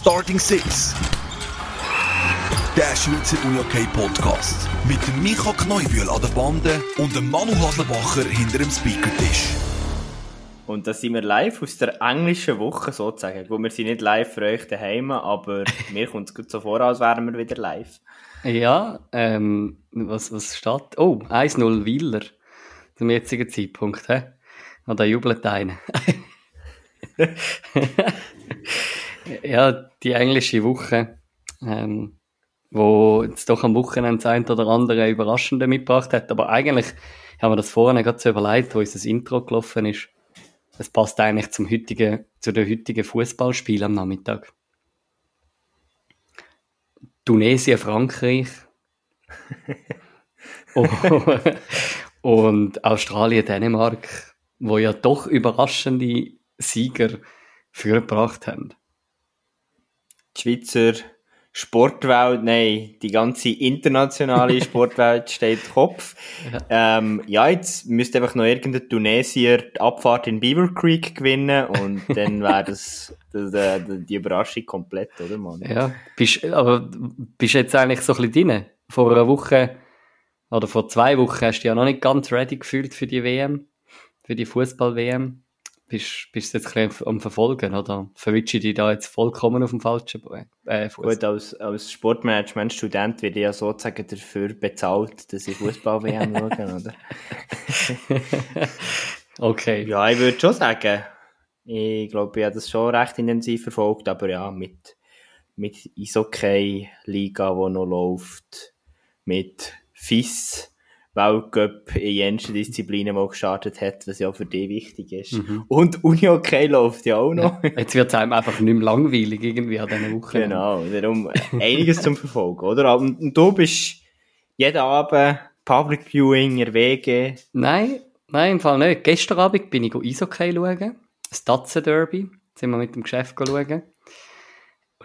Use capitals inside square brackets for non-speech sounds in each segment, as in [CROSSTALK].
Starting Six. Der Schweizer UniOK Podcast. Mit dem Micha Kneubühl an der Bande und dem Manu Haslebacher hinter dem Speakertisch. Und da sind wir live aus der englischen Woche sozusagen. Gut, wir sind nicht live für euch daheim, aber [LAUGHS] mir kommt es gut so vor, als wären wir wieder live. Ja, ähm, was, was steht? Oh, 1-0 Wieler. Zum jetzigen Zeitpunkt, hä? Und da jubelt einer. [LAUGHS] [LAUGHS] ja, die englische Woche, ähm, wo jetzt doch am Wochenende das ein oder andere Überraschende mitgebracht hat. Aber eigentlich haben wir das vorne gerade so überlegt, wo unser Intro gelaufen ist. Es passt eigentlich zum heutigen, zu der heutigen Fußballspiel am Nachmittag. Tunesien, Frankreich. [LAUGHS] [LAUGHS] und Australien, Dänemark, wo ja doch überraschende Sieger vorgebracht haben. Die Schweizer Sportwelt, nein, die ganze internationale [LAUGHS] Sportwelt steht Kopf. Ja. Ähm, ja, jetzt müsste einfach noch irgendein Tunesier die Abfahrt in Beaver Creek gewinnen und dann wäre das, [LAUGHS] das, das, die Überraschung komplett, oder Mann? Ja, bist, aber bist jetzt eigentlich so ein bisschen drin? Vor einer Woche oder vor zwei Wochen hast du ja noch nicht ganz ready gefühlt für die WM, für die Fußball-WM bist, bist du jetzt ein bisschen am Verfolgen, oder? Verwitsche ich dich da jetzt vollkommen auf dem falschen äh, Fuß? Gut, als, als Sportmanagement-Student werde ich ja sozusagen dafür bezahlt, dass ich Fußball-WM [LAUGHS] schaue, oder? [LAUGHS] okay. Ja, ich würde schon sagen, ich glaube, ich habe das schon recht intensiv verfolgt, aber ja, mit, mit Eishockey-Liga, die noch läuft, mit FIS, Weltcup in jensten Disziplinen mal gestartet hat, was ja für dich wichtig ist. Mhm. Und Uni-Hockey läuft ja auch noch. Ja, jetzt wird es einem einfach nicht mehr langweilig irgendwie an diesen Wochen. Genau, darum einiges zum Verfolgen, oder? Und du bist jeden Abend Public Viewing in WG? Nein, nein, im Fall nicht. Gestern Abend bin ich Eishockey schauen. Das Tatze Derby. Sind wir mit dem Geschäft schauen.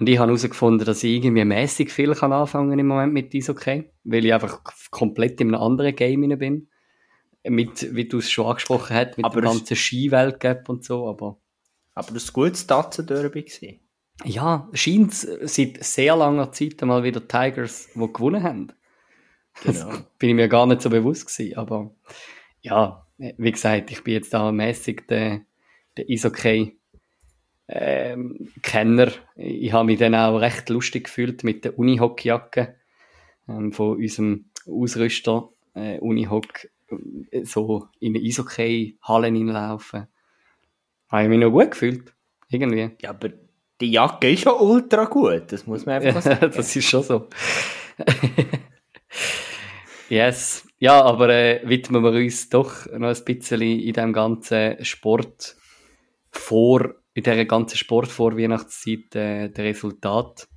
Und ich habe herausgefunden, dass ich irgendwie mäßig viel kann anfangen im Moment mit Eishockey, weil ich einfach komplett in einem anderen Game bin. Mit, wie du es schon angesprochen hast, mit aber dem ganzen Skiweltcup und so, aber... Aber das war gutes Tatzenderby gewesen. Ja, scheint seit sehr langer Zeit einmal wieder Tigers, die gewonnen haben. Genau. Das [LAUGHS] bin ich mir gar nicht so bewusst gewesen, aber ja, wie gesagt, ich bin jetzt da mäßig der, der Eishockey ähm, Kenner. Ich habe mich dann auch recht lustig gefühlt mit der Unihockeyjacke ähm, von unserem Ausrüster äh, Unihock äh, so in eine Eishockey-Hallen hineinlaufen. Habe ich mich noch gut gefühlt. Irgendwie. Ja, aber die Jacke ist ja ultra gut, das muss man einfach [LAUGHS] sagen. das ist schon so. yes. Ja, aber äh, widmen wir uns doch noch ein bisschen in dem ganzen Sport vor in dieser ganzen Sportvorweihnachtszeit äh, der Resultat,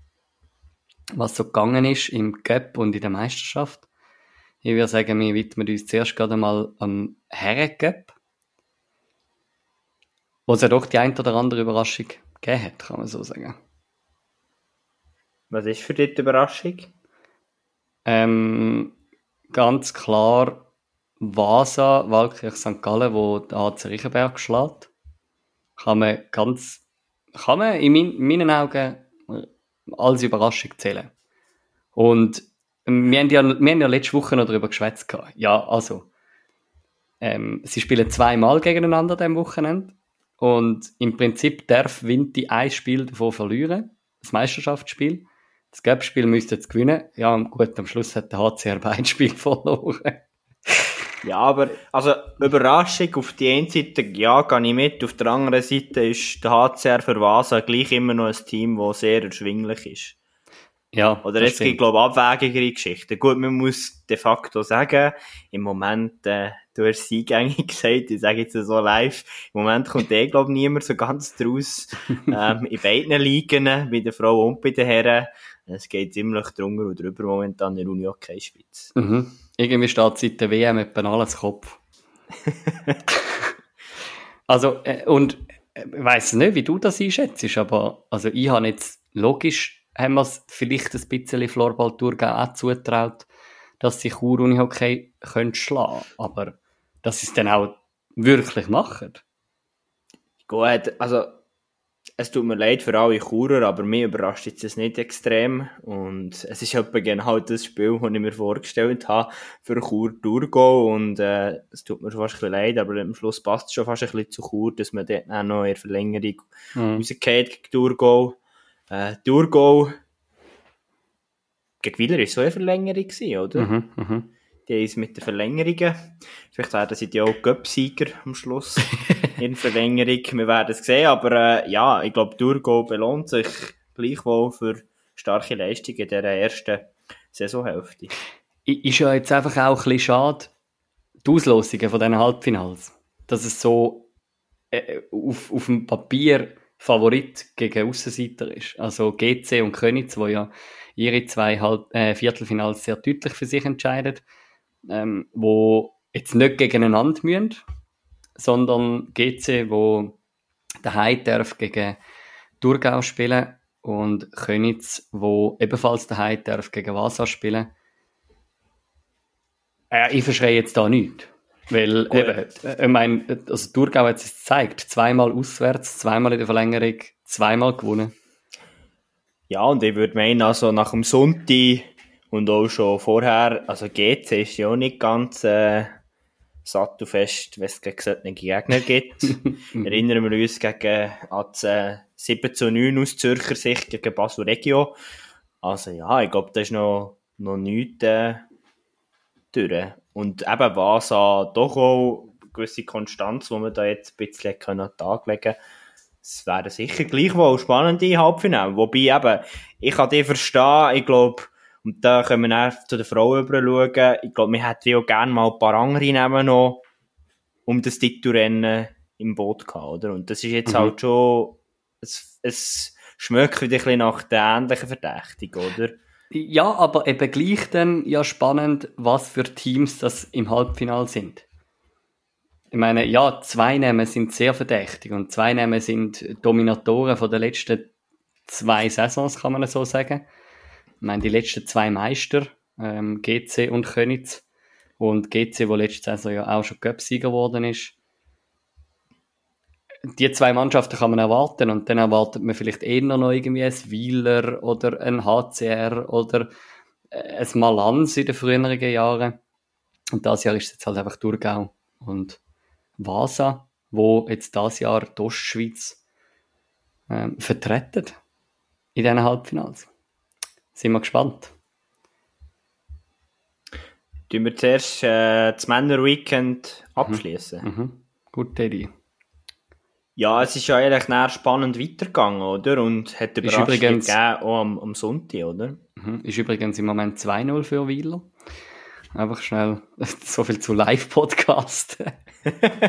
was so gegangen ist im Cup und in der Meisterschaft. Ich würde sagen, wir widmen uns zuerst gerade mal am Herren-Cup, wo es ja doch die ein oder andere Überraschung gegeben hat, kann man so sagen. Was ist für dich die Überraschung? Ähm, ganz klar Vasa, Waldkirch St. Gallen, wo der AC Riechenberg schlägt kann man ganz, kann man in, mein, in meinen Augen als Überraschung zählen. Und wir haben ja, wir haben ja letzte Woche noch darüber geschwätzt. Ja, also, ähm, sie spielen zweimal gegeneinander am Wochenende. Und im Prinzip darf Vinti ein Spiel davon verlieren. Das Meisterschaftsspiel. Das Gap-Spiel müsste jetzt gewinnen. Ja, gut, am Schluss hat der HCR beide Spiele [LAUGHS] verloren. Ja, aber, also, Überraschung auf die einen Seite, ja, gehe ich mit. Auf der anderen Seite ist der HCR für Vasa gleich immer noch ein Team, das sehr erschwinglich ist. Ja. Oder jetzt gibt, glaube ich, abwägigere Geschichten. Gut, man muss de facto sagen, im Moment, äh, du hast sie eingängig [LAUGHS] gesagt, ich sage jetzt so live, im Moment kommt eh, glaube ich, niemand so ganz draus, [LAUGHS] ähm, in beiden Ligen, bei der Frau und bei den Herren. Es geht ziemlich drunter und drüber momentan in der Uni Hockey Schweiz. Mhm. Irgendwie steht seit der WM etwa alles Kopf. [LAUGHS] also, äh, und äh, ich weiss nicht, wie du das einschätzt, aber also ich habe jetzt logisch, haben wir es vielleicht ein bisschen Floorball-Tour auch zutraut, dass sich Chur Unihockey schlagen können aber dass sie es dann auch wirklich machen. Gut, also es tut mir leid für alle Churer, aber mich überrascht jetzt das nicht extrem. Und es ist etwa genau das Spiel, das ich mir vorgestellt habe für Chur Durgo. Und äh, es tut mir fast ein bisschen leid, aber am Schluss passt es schon fast ein bisschen zu Chur, dass man dort auch noch in der Verlängerung mhm. rausgeht gegen Durgo. Äh, Durgo gegen Wieler war so eine Verlängerung, oder? Mhm, mh. Die ist mit den Verlängerungen. Vielleicht werden sie ja auch Göpsieger am Schluss [LAUGHS] in Verlängerung. Wir werden es sehen, aber äh, ja, ich glaube, Durgo belohnt sich gleichwohl für starke Leistungen in dieser ersten Saisonhälfte. Ist ja jetzt einfach auch ein bisschen schade, die Auslosungen von diesen Halbfinals. Dass es so äh, auf, auf dem Papier Favorit gegen Aussenseiter ist. Also GC und Könitz, wo ja ihre zwei Halb äh, Viertelfinals sehr deutlich für sich entscheiden ähm, wo jetzt nicht gegeneinander müssen, sondern GC, wo daheim darf gegen Thurgau spielen und Könitz, wo ebenfalls daheim darf gegen Vasa spielen. Äh, ich verschreie jetzt da nichts. Weil, eben, äh, ich meine, also Thurgau hat es gezeigt. Zweimal auswärts, zweimal in der Verlängerung, zweimal gewonnen. Ja, und ich würde meinen, also nach dem Sonntag und auch schon vorher, also GC ist ja auch nicht ganz äh, sattelfest, wenn es gegen solche Gegner gibt. [LAUGHS] Erinnern wir uns gegen äh, 7 zu 9 aus Zürcher Sicht gegen Basel Regio. Also ja, ich glaube, das ist noch, noch nichts äh, durch. Und eben was an doch auch gewisse Konstanz, die wir da jetzt ein bisschen an den Tag legen können, es wäre sicher gleichwohl spannende Halbfinale. Wobei eben, ich kann die verstehen, ich glaube, und da können wir dann zu den Frauen schauen. Ich glaube, wir hätten auch gerne mal ein paar andere nehmen noch um das Titelrennen im Boot gehabt, oder? Und das ist jetzt mhm. halt schon, es, es schmeckt wieder ein bisschen nach der ähnlichen Verdächtigung, oder? Ja, aber eben gleich dann ja spannend, was für Teams das im Halbfinale sind. Ich meine, ja, zwei Namen sind sehr verdächtig und zwei Namen sind Dominatoren von den letzten zwei Saisons, kann man so sagen meine, die letzten zwei Meister, ähm, GC und Könitz. Und GC, wo letzte Saison ja auch schon Cup-Sieger geworden ist. Die zwei Mannschaften kann man erwarten und dann erwartet man vielleicht eher noch irgendwie ein Wieler oder ein HCR oder äh, ein Malanz in den früheren Jahren. Und das Jahr ist es jetzt halt einfach Thurgau und Vasa, wo jetzt das Jahr die Ostschweiz ähm, vertreten in diesen Halbfinals. Sind wir gespannt. Tun wir zuerst äh, das Männer-Weekend abschließen. Mhm. Mhm. Gute Idee. Ja, es ist ja eigentlich näher spannend weitergegangen, oder? Und hat Überraschung übrigens, gegeben, auch am, am Sonntag, oder? Mhm. Ist übrigens im Moment 2-0 für Wieler. Einfach schnell [LAUGHS] so viel zu Live-Podcast. [LAUGHS]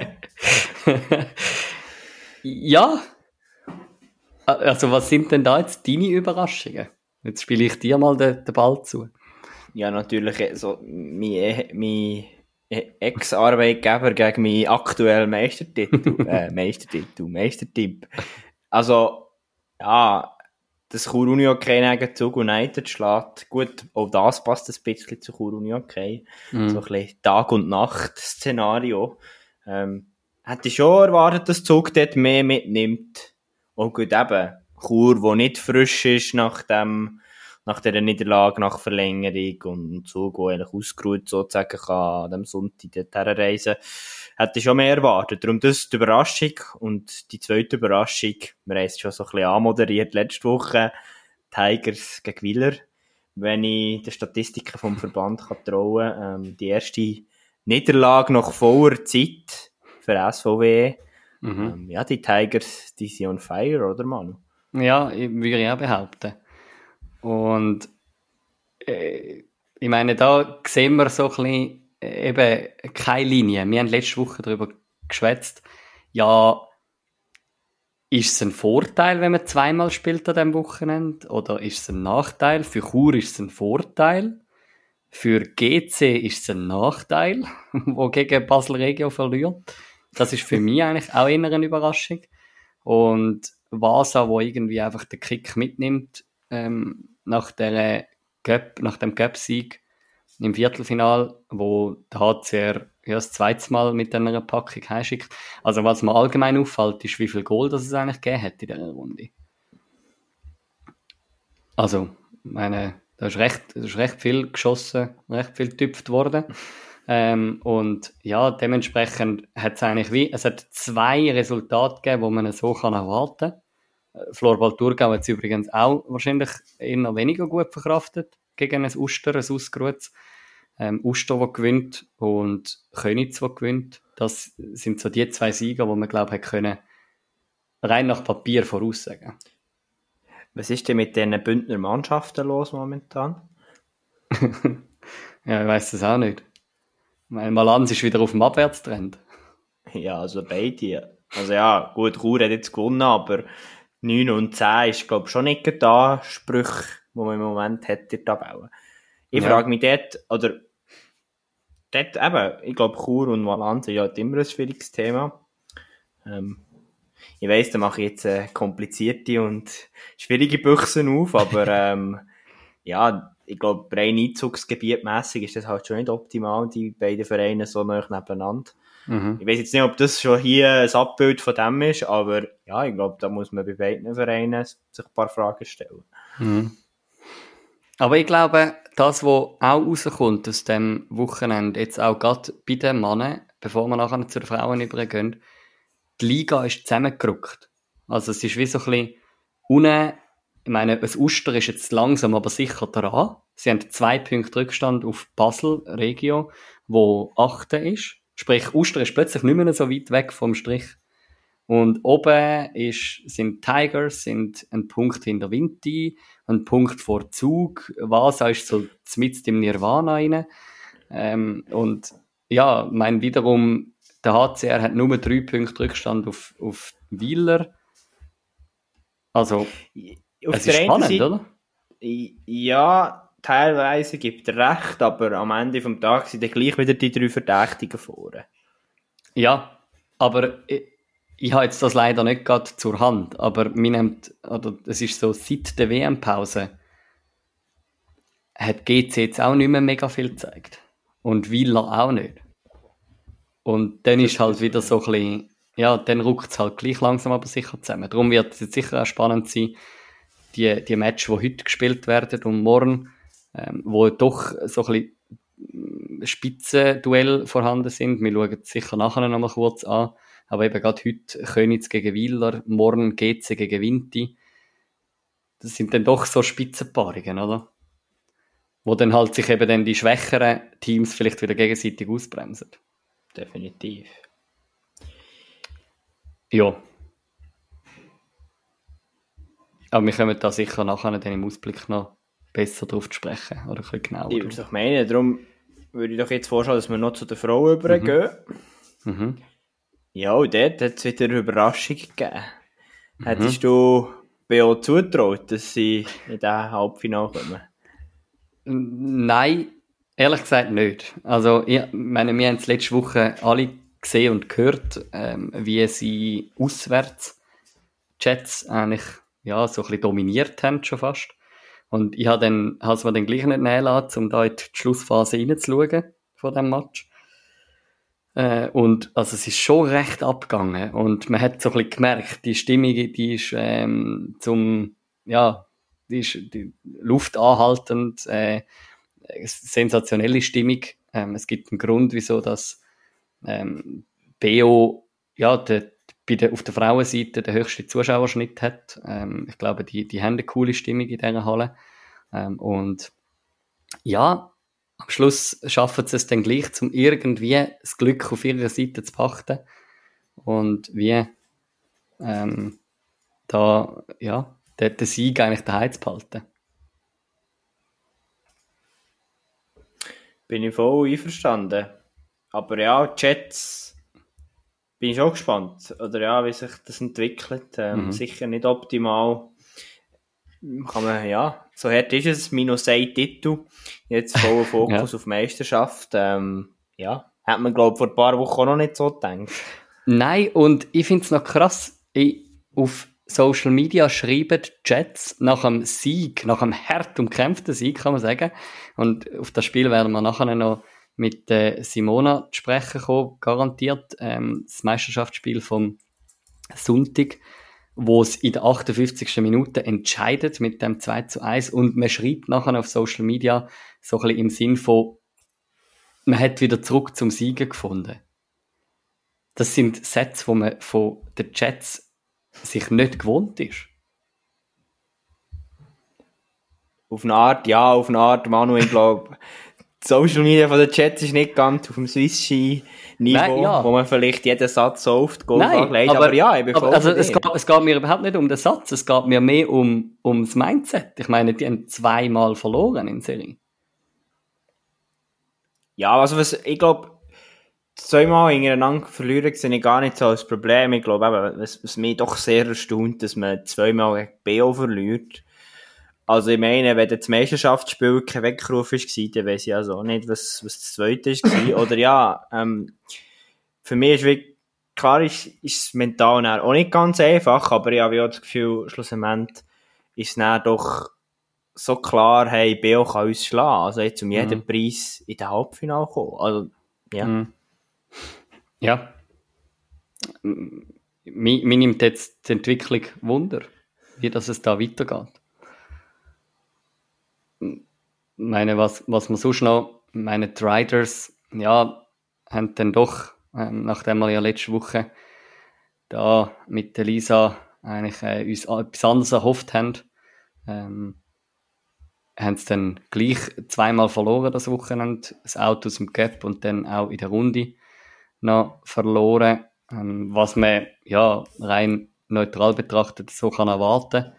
ja. Also, was sind denn da jetzt deine Überraschungen? Jetzt spiele ich dir mal den, den Ball zu. Ja, natürlich, so, mein, mein Ex-Arbeitgeber gegen meinen aktuellen Meistertitel, [LAUGHS] äh, Meistertitel, Meistertipp. Also, ja, das Chur Uni okay gegen Zug United schlägt. Gut, auch das passt ein bisschen zu Chur Uni okay. Mhm. So ein bisschen Tag- und Nacht-Szenario. Ähm, hätte ich schon erwartet, dass Zug dort mehr mitnimmt. Und gut, eben, Chur, wo nicht frisch ist nach dem, nach der Niederlage, nach Verlängerung und so, wo eigentlich ausgeruht sozusagen kann an dem Sonntag dorthin reisen, hätte ich schon mehr erwartet. Darum das die Überraschung. Und die zweite Überraschung, wir haben es schon so ein bisschen anmoderiert letzte Woche, Tigers gegen Wieler. Wenn ich den Statistiken vom Verband kann trauen ähm, die erste Niederlage nach voller Zeit für SVW. Mhm. Ähm, ja, die Tigers, die sind on fire, oder Manu? Ja, würde ich auch behaupten. Und äh, ich meine, da sehen wir so ein bisschen äh, eben keine Linie. Wir haben letzte Woche darüber geschwätzt. Ja, ist es ein Vorteil, wenn man zweimal spielt an diesem Wochenende? Oder ist es ein Nachteil? Für Chur ist es ein Vorteil. Für GC ist es ein Nachteil, [LAUGHS] wo gegen Basel Regio verliert. Das ist für mich eigentlich auch eher eine Überraschung. Und Vasa, wo irgendwie einfach den Kick mitnimmt ähm, nach, der Cup, nach dem Cup-Sieg im Viertelfinal, wo der HCR ja, das zweite Mal mit einer Packung heimschickt. Also was mir allgemein auffällt, ist, wie viel Goal das es eigentlich gegeben hat in dieser Runde. Also, meine, da ist recht, da ist recht viel geschossen, recht viel getüpft worden. [LAUGHS] Ähm, und ja, dementsprechend hat es eigentlich wie, es hat zwei Resultate gegeben, die man so kann erwarten kann. Florbal Thurgau hat es übrigens auch wahrscheinlich eher weniger gut verkraftet gegen ein Uster, ein Ausgerutz. Ähm, Uster, der gewinnt und Könitz, der gewinnt. Das sind so die zwei Sieger, die man, glaube ich, können rein nach Papier voraussagen. Was ist denn mit den Bündner Mannschaften los momentan? [LAUGHS] ja, ich weiß das auch nicht. Weil Malanz ist wieder auf dem Abwärtstrend. Ja, also beide. Also ja, gut, Chur hat jetzt gewonnen, aber 9 und 10 ist, glaube ich, schon nicht da Sprüche, die man im Moment hat in der Tabelle. Ich ja. frage mich dort, oder dort eben, ich glaube, Chur und Malanz sind ja immer ein schwieriges Thema. Ähm, ich weiss, da mache ich jetzt äh, komplizierte und [LAUGHS] schwierige Büchsen auf, aber [LAUGHS] ähm, ja, ich glaube, rein Einzugsgebietmässig ist das halt schon nicht optimal, die beiden Vereine so nah nebeneinander. Mhm. Ich weiß jetzt nicht, ob das schon hier ein Abbild von dem ist, aber ja, ich glaube, da muss man bei beiden Vereinen sich ein paar Fragen stellen. Mhm. Aber ich glaube, das, was auch rauskommt aus dem Wochenende, jetzt auch gerade bei den Männern, bevor wir nachher zu den Frauen übergehen, die Liga ist zusammengerückt. Also es ist wie so ein bisschen unten, ich meine, das Uster ist jetzt langsam, aber sicher dran. Sie haben zwei Punkte Rückstand auf Basel, Regio, wo achte ist. Sprich, Uster ist plötzlich nicht mehr so weit weg vom Strich. Und oben ist, sind Tigers, sind ein Punkt hinter Vinti, ein Punkt vor Zug. Vasa ist so mitten im Nirvana rein. Ähm, und ja, mein wiederum der HCR hat nur drei Punkte Rückstand auf, auf Wieler. Also, auf es ist spannend, Seite, oder? Ja, teilweise gibt er recht, aber am Ende des Tages sind dann gleich wieder die drei Verdächtigen vorne. Ja, aber ich, ich habe jetzt das leider nicht gerade zur Hand, aber mir nimmt, oder es ist so, seit der WM-Pause hat GC jetzt auch nicht mehr mega viel gezeigt. Und Villa auch nicht. Und dann ist halt wieder so ein bisschen, ja, dann ruckt es halt gleich langsam aber sicher zusammen. Darum wird es jetzt sicher auch spannend sein, die, die Matches, die heute gespielt werden und morgen, ähm, wo doch so ein bisschen Spitzenduell vorhanden sind. Wir schauen es sicher nachher noch mal kurz an. Aber eben gerade heute Königs gegen Wieler, morgen GC gegen Vinti. Das sind dann doch so Spitzenpaarungen, oder? Wo dann halt sich eben dann die schwächeren Teams vielleicht wieder gegenseitig ausbremsen definitiv. Ja. Aber wir kommen da sicher nachher dann im Ausblick noch besser drauf zu sprechen. Oder ein bisschen genauer. Ich würde doch meinen, darum würde ich doch jetzt vorschlagen, dass wir noch zu der Frau übergehen. Mhm. Mhm. Ja, und dort hat es wieder eine Überraschung gegeben. Mhm. Hättest du BO zutraut, dass sie in diesen Halbfinale kommen? Nein, Ehrlich gesagt nicht. Also, ich meine, wir haben es letzte Woche alle gesehen und gehört, ähm, wie sie auswärts Chats eigentlich ja, so ein bisschen dominiert haben schon fast. Und ich habe dann, habe es mir dann gleich nicht nehmen lassen, um da in die Schlussphase reinzuschauen von dem Match. Äh, und also es ist schon recht abgegangen und man hat so ein bisschen gemerkt, die Stimmung, die ist ähm, zum, ja, die ist die Luft anhaltend, äh, sensationelle Stimmung. Ähm, es gibt einen Grund, wieso das ähm, BO ja, der, bei der, auf der Frauenseite den höchsten Zuschauerschnitt hat. Ähm, ich glaube, die, die haben eine coole Stimmung in dieser Halle. Ähm, und ja, am Schluss schaffen sie es dann gleich, um irgendwie das Glück auf ihrer Seite zu pachten. Und wie ähm, da, ja, den, den Sieg eigentlich daheim zu behalten. Bin ich voll einverstanden. Aber ja, Jets bin ich auch gespannt. Oder ja, wie sich das entwickelt. Ähm, mhm. Sicher nicht optimal. Kann man, ja, so hart ist es. Minus ein Titel. Jetzt voller [LAUGHS] Fokus ja. auf Meisterschaft. Ähm, ja, hat man, glaube ich, vor ein paar Wochen auch noch nicht so gedacht. Nein, und ich finde es noch krass. Ich, auf Social Media schreiben Jets nach einem Sieg, nach einem hart umkämpften Sieg, kann man sagen. Und auf das Spiel werden wir nachher noch mit äh, Simona zu sprechen kommen, garantiert. Ähm, das Meisterschaftsspiel vom Sonntag, wo es in der 58. Minute entscheidet mit dem 2 zu 1 und man schreibt nachher auf Social Media so ein bisschen im Sinn von, man hat wieder zurück zum Siegen gefunden. Das sind Sätze, wo man von den Jets sich nicht gewohnt ist. Auf eine Art, ja, auf eine Art, Manuel, ich glaube, Social Media von den Jets ist nicht ganz auf dem Swiss Ski Niveau, ja. wo man vielleicht jeden Satz so oft Golf anlegt, aber, aber, ja, ich bin aber, also es geht, es geht mir überhaupt nicht um den Satz, es geht mir mehr um, um das Mindset. Ich meine, die haben zweimal verloren in Serie. Ja, also was, ich glaube, zweimal hintereinander verlieren sehe ich gar nicht so als Problem. Ich glaube was, was mich doch sehr erstaunt, dass man zweimal gegen BO verliert. Also ich meine, wenn das Meisterschaftsspiel kein Weckruf war, dann weiß ich also auch nicht, was, was das zweite war. [LAUGHS] Oder ja, ähm, für mich ist wirklich, klar ist, ist es mental auch nicht ganz einfach, aber ich habe auch das Gefühl, schlussendlich ist es dann doch so klar, hey, BO kann uns schlagen. Also jetzt um jeden mhm. Preis in den Halbfinale kommen. Also, ja. Mhm. Ja. Mir, mir nimmt jetzt die Entwicklung Wunder, wie das es da weitergeht. Meine, was, was man sonst noch, meine Riders, ja, haben dann doch, ähm, nachdem wir ja letzte Woche da mit der Lisa eigentlich äh, uns etwas anderes erhofft haben, ähm, haben es dann gleich zweimal verloren das Wochenende, das Auto aus dem Gap und dann auch in der Runde noch verloren, ähm, was man ja rein neutral betrachtet so kann erwarten.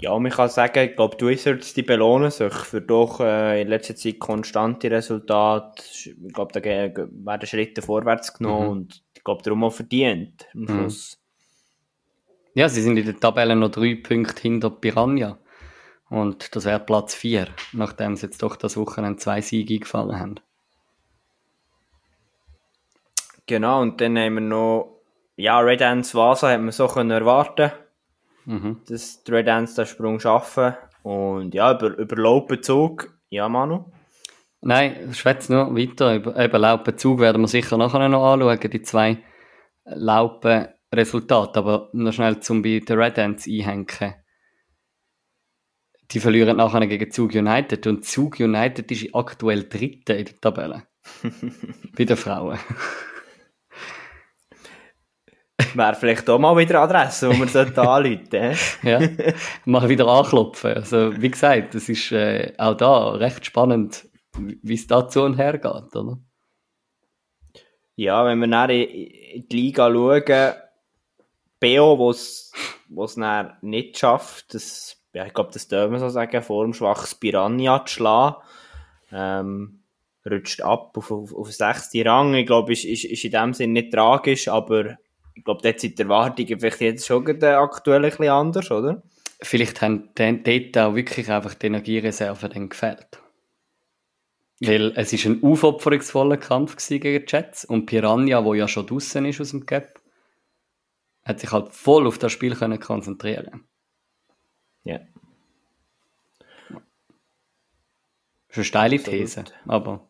Ja, man kann sagen, ich glaube, die Wizards die belohnen sich für doch äh, in letzter Zeit konstante Resultate. Ich glaube, da werden Schritte vorwärts genommen mhm. und ich glaube, darum auch verdient am mhm. Schluss. Ja, sie sind in der Tabelle noch drei Punkte hinter Piranha. Und das wäre Platz 4, nachdem sie jetzt doch das Wochenende zwei Siege gefallen haben. Genau, und dann haben wir noch, ja, Red Ants Vasa hat man so können erwarten, mhm. dass die Red Ants den Sprung schaffen. Und ja, über, über Laubenzug, ja, Manu? Nein, schwätze nur weiter. Über, über Laubenzug werden wir sicher nachher noch anschauen, die zwei Laupen-Resultate. Aber noch schnell zum bei den Red Ants einhängen. Die verlieren nachher gegen Zug United und Zug United ist aktuell Dritte in der Tabelle. [LAUGHS] bei den Frauen. [LAUGHS] Wäre vielleicht auch mal wieder eine Adresse, wo man sollte anrufen [LAUGHS] Ja, mal wieder anklopfen. Also, wie gesagt, es ist äh, auch da recht spannend, wie es da zu und her geht, oder? Ja, wenn wir dann in die Liga schauen, BO, wo es nicht schafft, das, ja, ich glaube, das dürfen wir so sagen, vor dem schwaches Piranha zu schlagen, ähm, rutscht ab auf, auf, auf 6. Rang. Ich glaube, ist, ist, ist in dem Sinne nicht tragisch, aber ich glaube, dort sind die Erwartungen vielleicht jetzt schon aktuell ein bisschen anders, oder? Vielleicht haben dort auch wirklich einfach die Energiereserven dann gefällt. Weil es ist ein aufopferungsvoller Kampf gegen die Jets und Piranha, wo ja schon draußen ist aus dem Gap, hat sich halt voll auf das Spiel können konzentrieren. Ja. Das ist eine steile These, aber...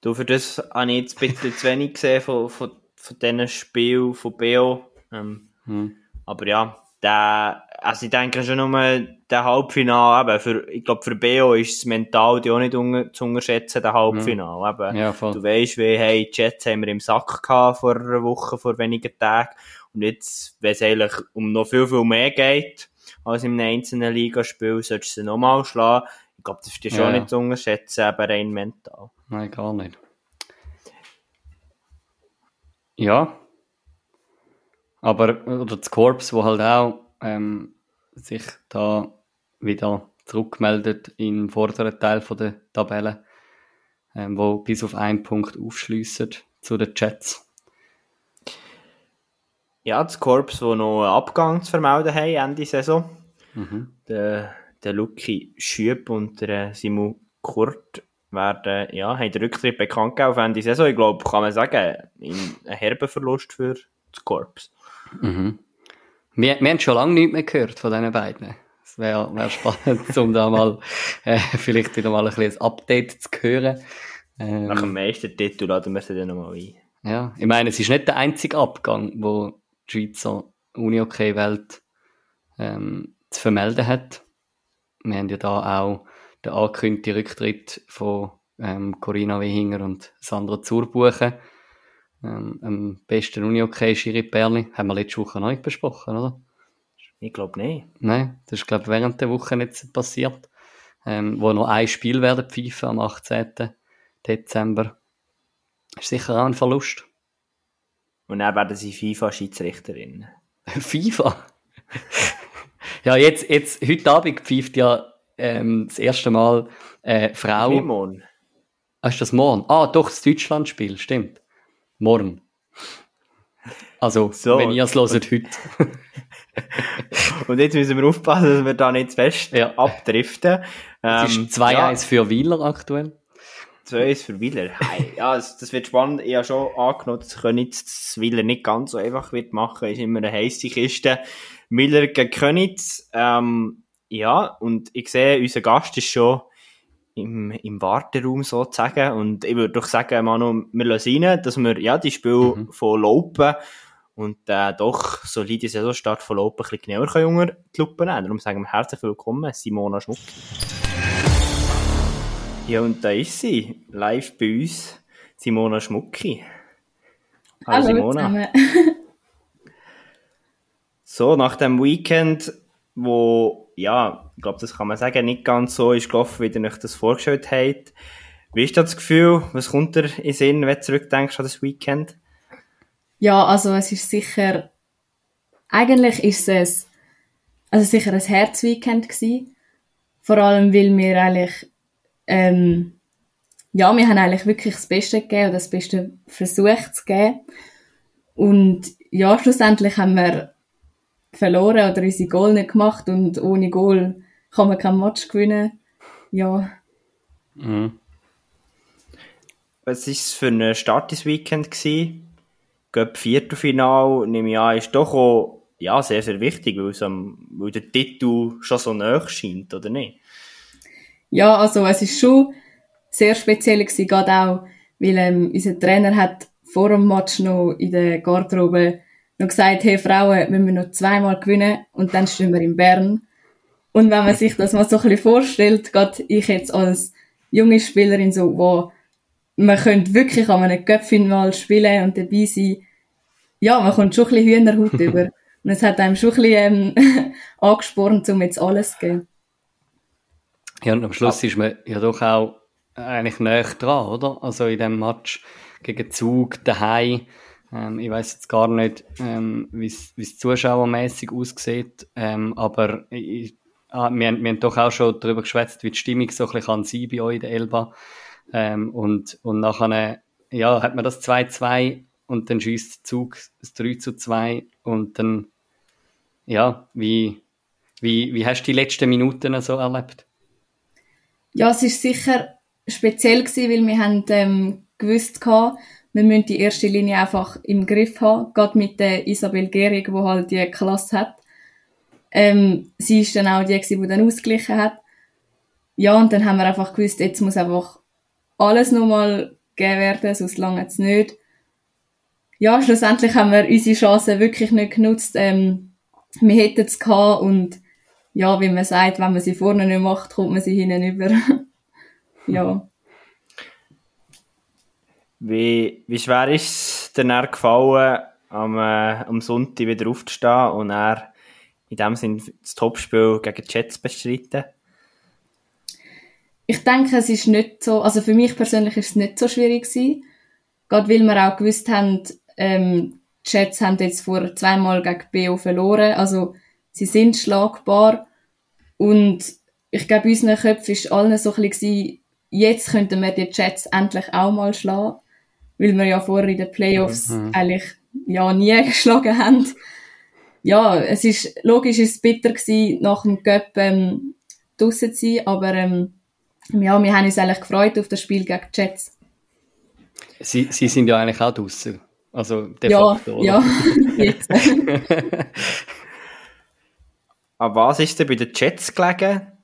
Du, für das habe ich jetzt ein bisschen zu wenig gesehen von, von von diesen Spielen von BO. Ähm, hm. Aber ja, der, also ich denke schon nur, der Halbfinale, eben, für, ich glaube, für BO ist es mental die auch nicht un zu unterschätzen, der Halbfinale. Hm. Eben, ja, du weißt, wie, hey, die Jets haben wir im Sack gehabt vor einer Woche, vor wenigen Tagen. Und jetzt, wenn es eigentlich um noch viel, viel mehr geht, als im einzelnen Ligaspiel, solltest du sie nochmal schlagen. Ich glaube, das ist dir schon ja. nicht zu unterschätzen, eben rein mental. Nein, gar nicht. Ja. Aber, oder das Korps, wo halt auch ähm, sich da wieder zurückmeldet im vorderen Teil von der Tabelle, ähm, wo bis auf einen Punkt aufschliessen zu den Jets. Ja, das Korps, wo noch einen Abgang zu vermelden haben Ende Saison. Mhm. Der, der Lucky Schüb und der Simon Kurt werden, ja, haben den Rücktritt bekannt gegeben auf Ende Saison. Ich glaube, kann man sagen, ein herber Verlust für das Korps. Mhm. Wir, wir haben schon lange nichts mehr gehört von diesen beiden. Es wäre wär spannend, [LAUGHS] um da mal äh, vielleicht wieder mal ein ein Update zu hören. Ähm, Nach dem Meistertitel laden wir sie dann nochmal ein. Ja, ich meine, es ist nicht der einzige Abgang, wo die Schweizer Uni-OK-Welt ähm, zu vermelden hat. Wir haben ja da auch den angekündigten Rücktritt von ähm, Corinna Wehinger und Sandra Zurbuchen, ähm, am besten Uni-OK Schiri Perli. Haben wir letzte Woche noch nicht besprochen, oder? Ich glaube nicht. Nein, das ist, glaube ich, während der Woche nicht passiert. Ähm, wo noch ein Spiel werden pfeifen am 18. Dezember. Ist sicher auch ein Verlust. Und dann werden sie FIFA-Schiedsrichterin. [LAUGHS] FIFA? [LAUGHS] ja, jetzt, jetzt, heute Abend pfeift ja ähm, das erste Mal äh, Frau. Morgen. Ah, ist das morgen? Ah, doch, das Deutschlandspiel, stimmt. Morgen. Also, so. wenn ihr es hört, heute. [LAUGHS] Und jetzt müssen wir aufpassen, dass wir da nicht zu fest ja. abdriften. Es ähm, ist 2-1 ja. für Wieler aktuell. 2-1 für Wieler. ja, das, das, wird spannend. Ich habe schon angenommen, dass Königs das Wieler nicht ganz so einfach wird machen. Ist immer eine heisse Kiste. Wieler gegen Königs. Ähm, ja, und ich sehe, unser Gast ist schon im, im Warteraum sozusagen. Und ich würde doch sagen, Manu, wir lassen rein, dass wir ja, die Spiel mhm. von Lopen und äh, doch solide Saisonstart von Lopen ein bisschen genauer unter die Lupe nehmen. Darum sagen wir herzlich willkommen, Simona Schmuck. Ja, und da ist sie, live bei uns, Simona Schmucki. Hallo, Hallo Simona. so, nach dem Weekend, wo, ja, ich glaube, das kann man sagen, nicht ganz so ist gelaufen, wie ihr euch das vorgestellt habt. Wie ist das Gefühl? Was kommt dir in Sinn, wenn du zurückdenkst an das Weekend? Ja, also es ist sicher, eigentlich ist es, also sicher ein Herzweekend gewesen. Vor allem, weil wir eigentlich ähm, ja, wir haben eigentlich wirklich das Beste gegeben oder das Beste versucht zu geben. Und ja, schlussendlich haben wir verloren oder unsere Goal nicht gemacht und ohne Goal kann man kein Match gewinnen. Ja. Mhm. Was war es für ein Start des Weekend? Göpp Viertelfinal, nehme ich an, ist doch auch ja, sehr, sehr wichtig, weil, es am, weil der Titel schon so nahe scheint, oder nicht? Ja, also es ist schon sehr speziell gewesen, gerade auch, weil ähm, unser Trainer hat vor dem Match noch in der Garderobe noch gesagt, hey Frauen, wir müssen noch zweimal gewinnen und dann stehen wir in Bern. Und wenn man sich das mal so ein bisschen vorstellt, gerade ich jetzt als junge Spielerin so, wo man könnte wirklich an einem Köpfchen spielen und dabei sein, ja, man kommt schon ein bisschen Hühnerhaut [LAUGHS] über. Und es hat einem schon ein bisschen ähm, [LAUGHS] angespornt, um jetzt alles zu geben. Ja, und am Schluss ist man ja doch auch eigentlich näher dran, oder? Also in dem Match gegen Zug daheim. Ähm, ich weiß jetzt gar nicht, ähm, wie es zuschauermäßig aussieht, ähm, aber ich, ah, wir, haben, wir haben doch auch schon darüber geschwätzt, wie die Stimmung so ein bisschen kann sein bei euch in der Elba. Ähm, und, und nachher, ja, hat man das 2-2 und dann schießt Zug das 3-2 und dann, ja, wie, wie, wie hast du die letzten Minuten so erlebt? Ja, es ist sicher speziell gewesen, weil wir haben ähm, gewusst gehabt, wir müssen die erste Linie einfach im Griff haben, gerade mit der Isabel Gehrig, die halt die Klasse hat. Ähm, sie ist dann auch die, die dann ausgeglichen hat. Ja, und dann haben wir einfach gewusst, jetzt muss einfach alles nochmal gegeben werden, sonst lange es nicht. Ja, schlussendlich haben wir unsere Chancen wirklich nicht genutzt. Ähm, wir hätten es gehabt und ja, wie man sagt, wenn man sie vorne nicht macht, kommt man sie hinten über. [LAUGHS] ja. Wie, wie schwer ist es dir dann gefallen, am, äh, am Sonntag wieder aufzustehen und er in dem Sinne das Topspiel gegen die Jets bestreiten? Ich denke, es ist nicht so, also für mich persönlich ist es nicht so schwierig gewesen. Gerade weil wir auch gewusst haben, ähm, die Jets haben jetzt vor zweimal gegen BO verloren, also sie sind schlagbar. Und ich glaube, in unseren Köpfen war allen so ein bisschen, jetzt könnten wir die Jets endlich auch mal schlagen, weil wir ja vorher in den Playoffs mhm. eigentlich ja nie [LAUGHS] geschlagen haben. Ja, es ist, logisch ist es bitter gewesen, nach dem Cup ähm, draussen zu sein, aber ähm, ja, wir haben uns eigentlich gefreut auf das Spiel gegen die Jets. Sie, Sie sind ja eigentlich auch draussen. Also de ja, facto? Ja, [LAUGHS] jetzt. [LAUGHS] an was ist denn bei den Jets gelegen?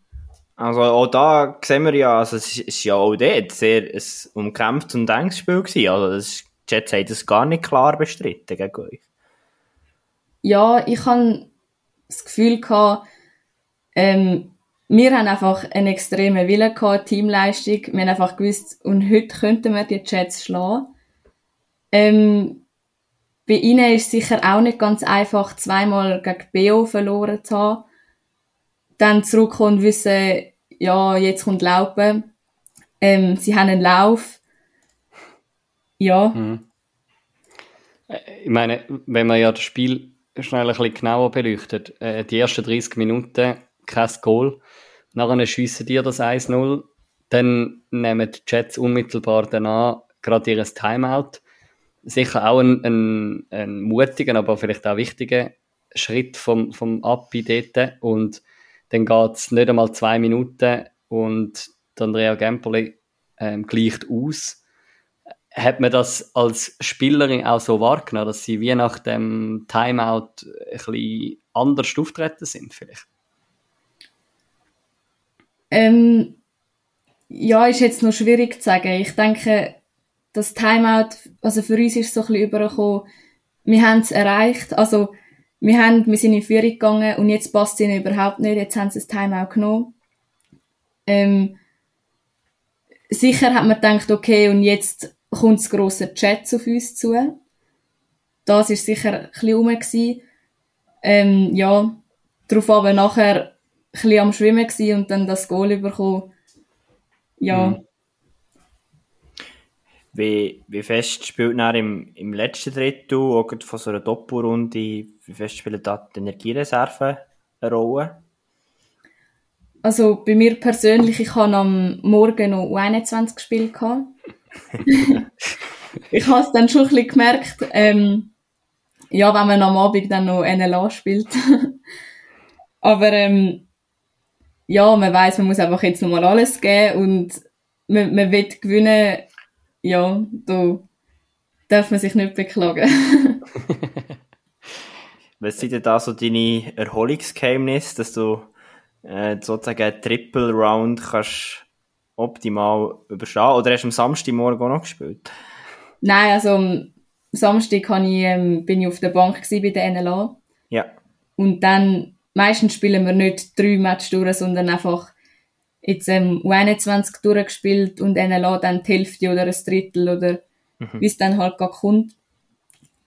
Also auch da sehen wir ja, also es ist ja auch dort sehr ein umkämpftes und enges Spiel gewesen. Also das, Jets haben das gar nicht klar bestritten gegen euch. Ja, ich habe das Gefühl gehabt, ähm, wir haben einfach einen extremen Willen gehabt, Teamleistung. Wir haben einfach gewusst, und heute könnten wir die Jets schlagen. Ähm, bei ihnen ist es sicher auch nicht ganz einfach, zweimal gegen BO verloren zu haben. Dann zurückkommen und wissen, ja, jetzt kommt Laupen. Ähm, sie haben einen Lauf. Ja. Mhm. Ich meine, wenn man ja das Spiel schnell ein bisschen genauer beleuchtet, äh, die ersten 30 Minuten kein Goal, nachher schiessen die das 1-0, dann nehmen die Jets unmittelbar danach gerade ihr Timeout sicher auch ein, ein, ein mutiger, aber vielleicht auch wichtiger Schritt vom, vom Appi dort. Und dann geht es nicht einmal zwei Minuten und Andrea Gempoli ähm, gleicht aus. Hat man das als Spielerin auch so wahrgenommen, dass sie wie nach dem Timeout ein bisschen anders auftreten sind, vielleicht? Ähm, ja, ist jetzt noch schwierig zu sagen. Ich denke, das Timeout, also für uns ist es so ein bisschen übergekommen, wir haben es erreicht, also wir, haben, wir sind in Führung gegangen und jetzt passt es ihnen überhaupt nicht, jetzt haben sie das Timeout genommen. Ähm, sicher hat man gedacht, okay, und jetzt kommt das grosse Chat auf uns zu. Das ist sicher ein bisschen. Ähm, ja, darauf aber nachher ein bisschen am Schwimmen gewesen und dann das Goal bekommen. Ja, mhm. Wie, wie fest spielt er im, im letzten Drittel, auch von so einer Doppelrunde, wie fest spielen da die Energiereserven eine Rolle? Also bei mir persönlich, ich habe am Morgen noch U21 gespielt. [LAUGHS] ich habe es dann schon ein bisschen gemerkt, ähm, ja, wenn man am Abend dann noch NLA spielt. [LAUGHS] Aber ähm, ja, man weiß, man muss einfach jetzt nochmal alles geben und man, man will gewinnen ja, da darf man sich nicht beklagen. [LAUGHS] Was sind denn da so deine Erholungsgeheimnisse, dass du äh, sozusagen einen Triple Round kannst optimal überstehen? Oder hast du am Samstagmorgen auch noch gespielt? Nein, also am Samstag ich, ähm, bin ich auf der Bank bei der NLA. Ja. Und dann, meistens spielen wir nicht drei Matches durch, sondern einfach jetzt ähm, U21 durchgespielt und NLA dann die Hälfte oder ein Drittel oder mhm. wie es dann halt gar kommt.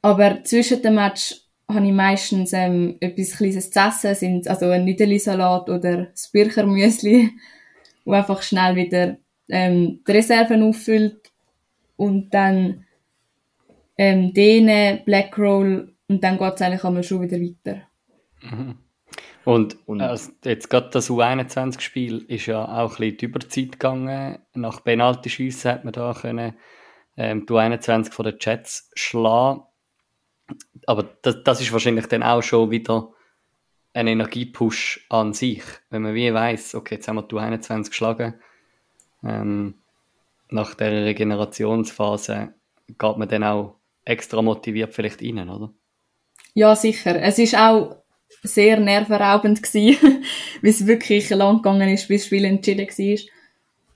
Aber zwischen dem Match habe ich meistens ähm, etwas Kleines zu essen, sind also ein Nüdeli-Salat oder das Birchermüsli, [LAUGHS] wo einfach schnell wieder ähm, die Reserven auffüllt und dann ähm, dehnen, Black Roll und dann geht es eigentlich einmal schon wieder weiter. Mhm. Und, und also jetzt gerade das U21-Spiel ist ja auch ein bisschen die Überzeit gegangen. Nach Penalty-Schiessen hat man da können, ähm, die U21 von den Jets schlagen. Aber das, das ist wahrscheinlich dann auch schon wieder ein Energiepush an sich. Wenn man wie weiß, okay, jetzt haben wir die U21 geschlagen. Ähm, nach der Regenerationsphase geht man dann auch extra motiviert vielleicht rein, oder? Ja, sicher. Es ist auch sehr nervenraubend gewesen, [LAUGHS] weil es wirklich lang gegangen ist, bis das Spiel entschieden war.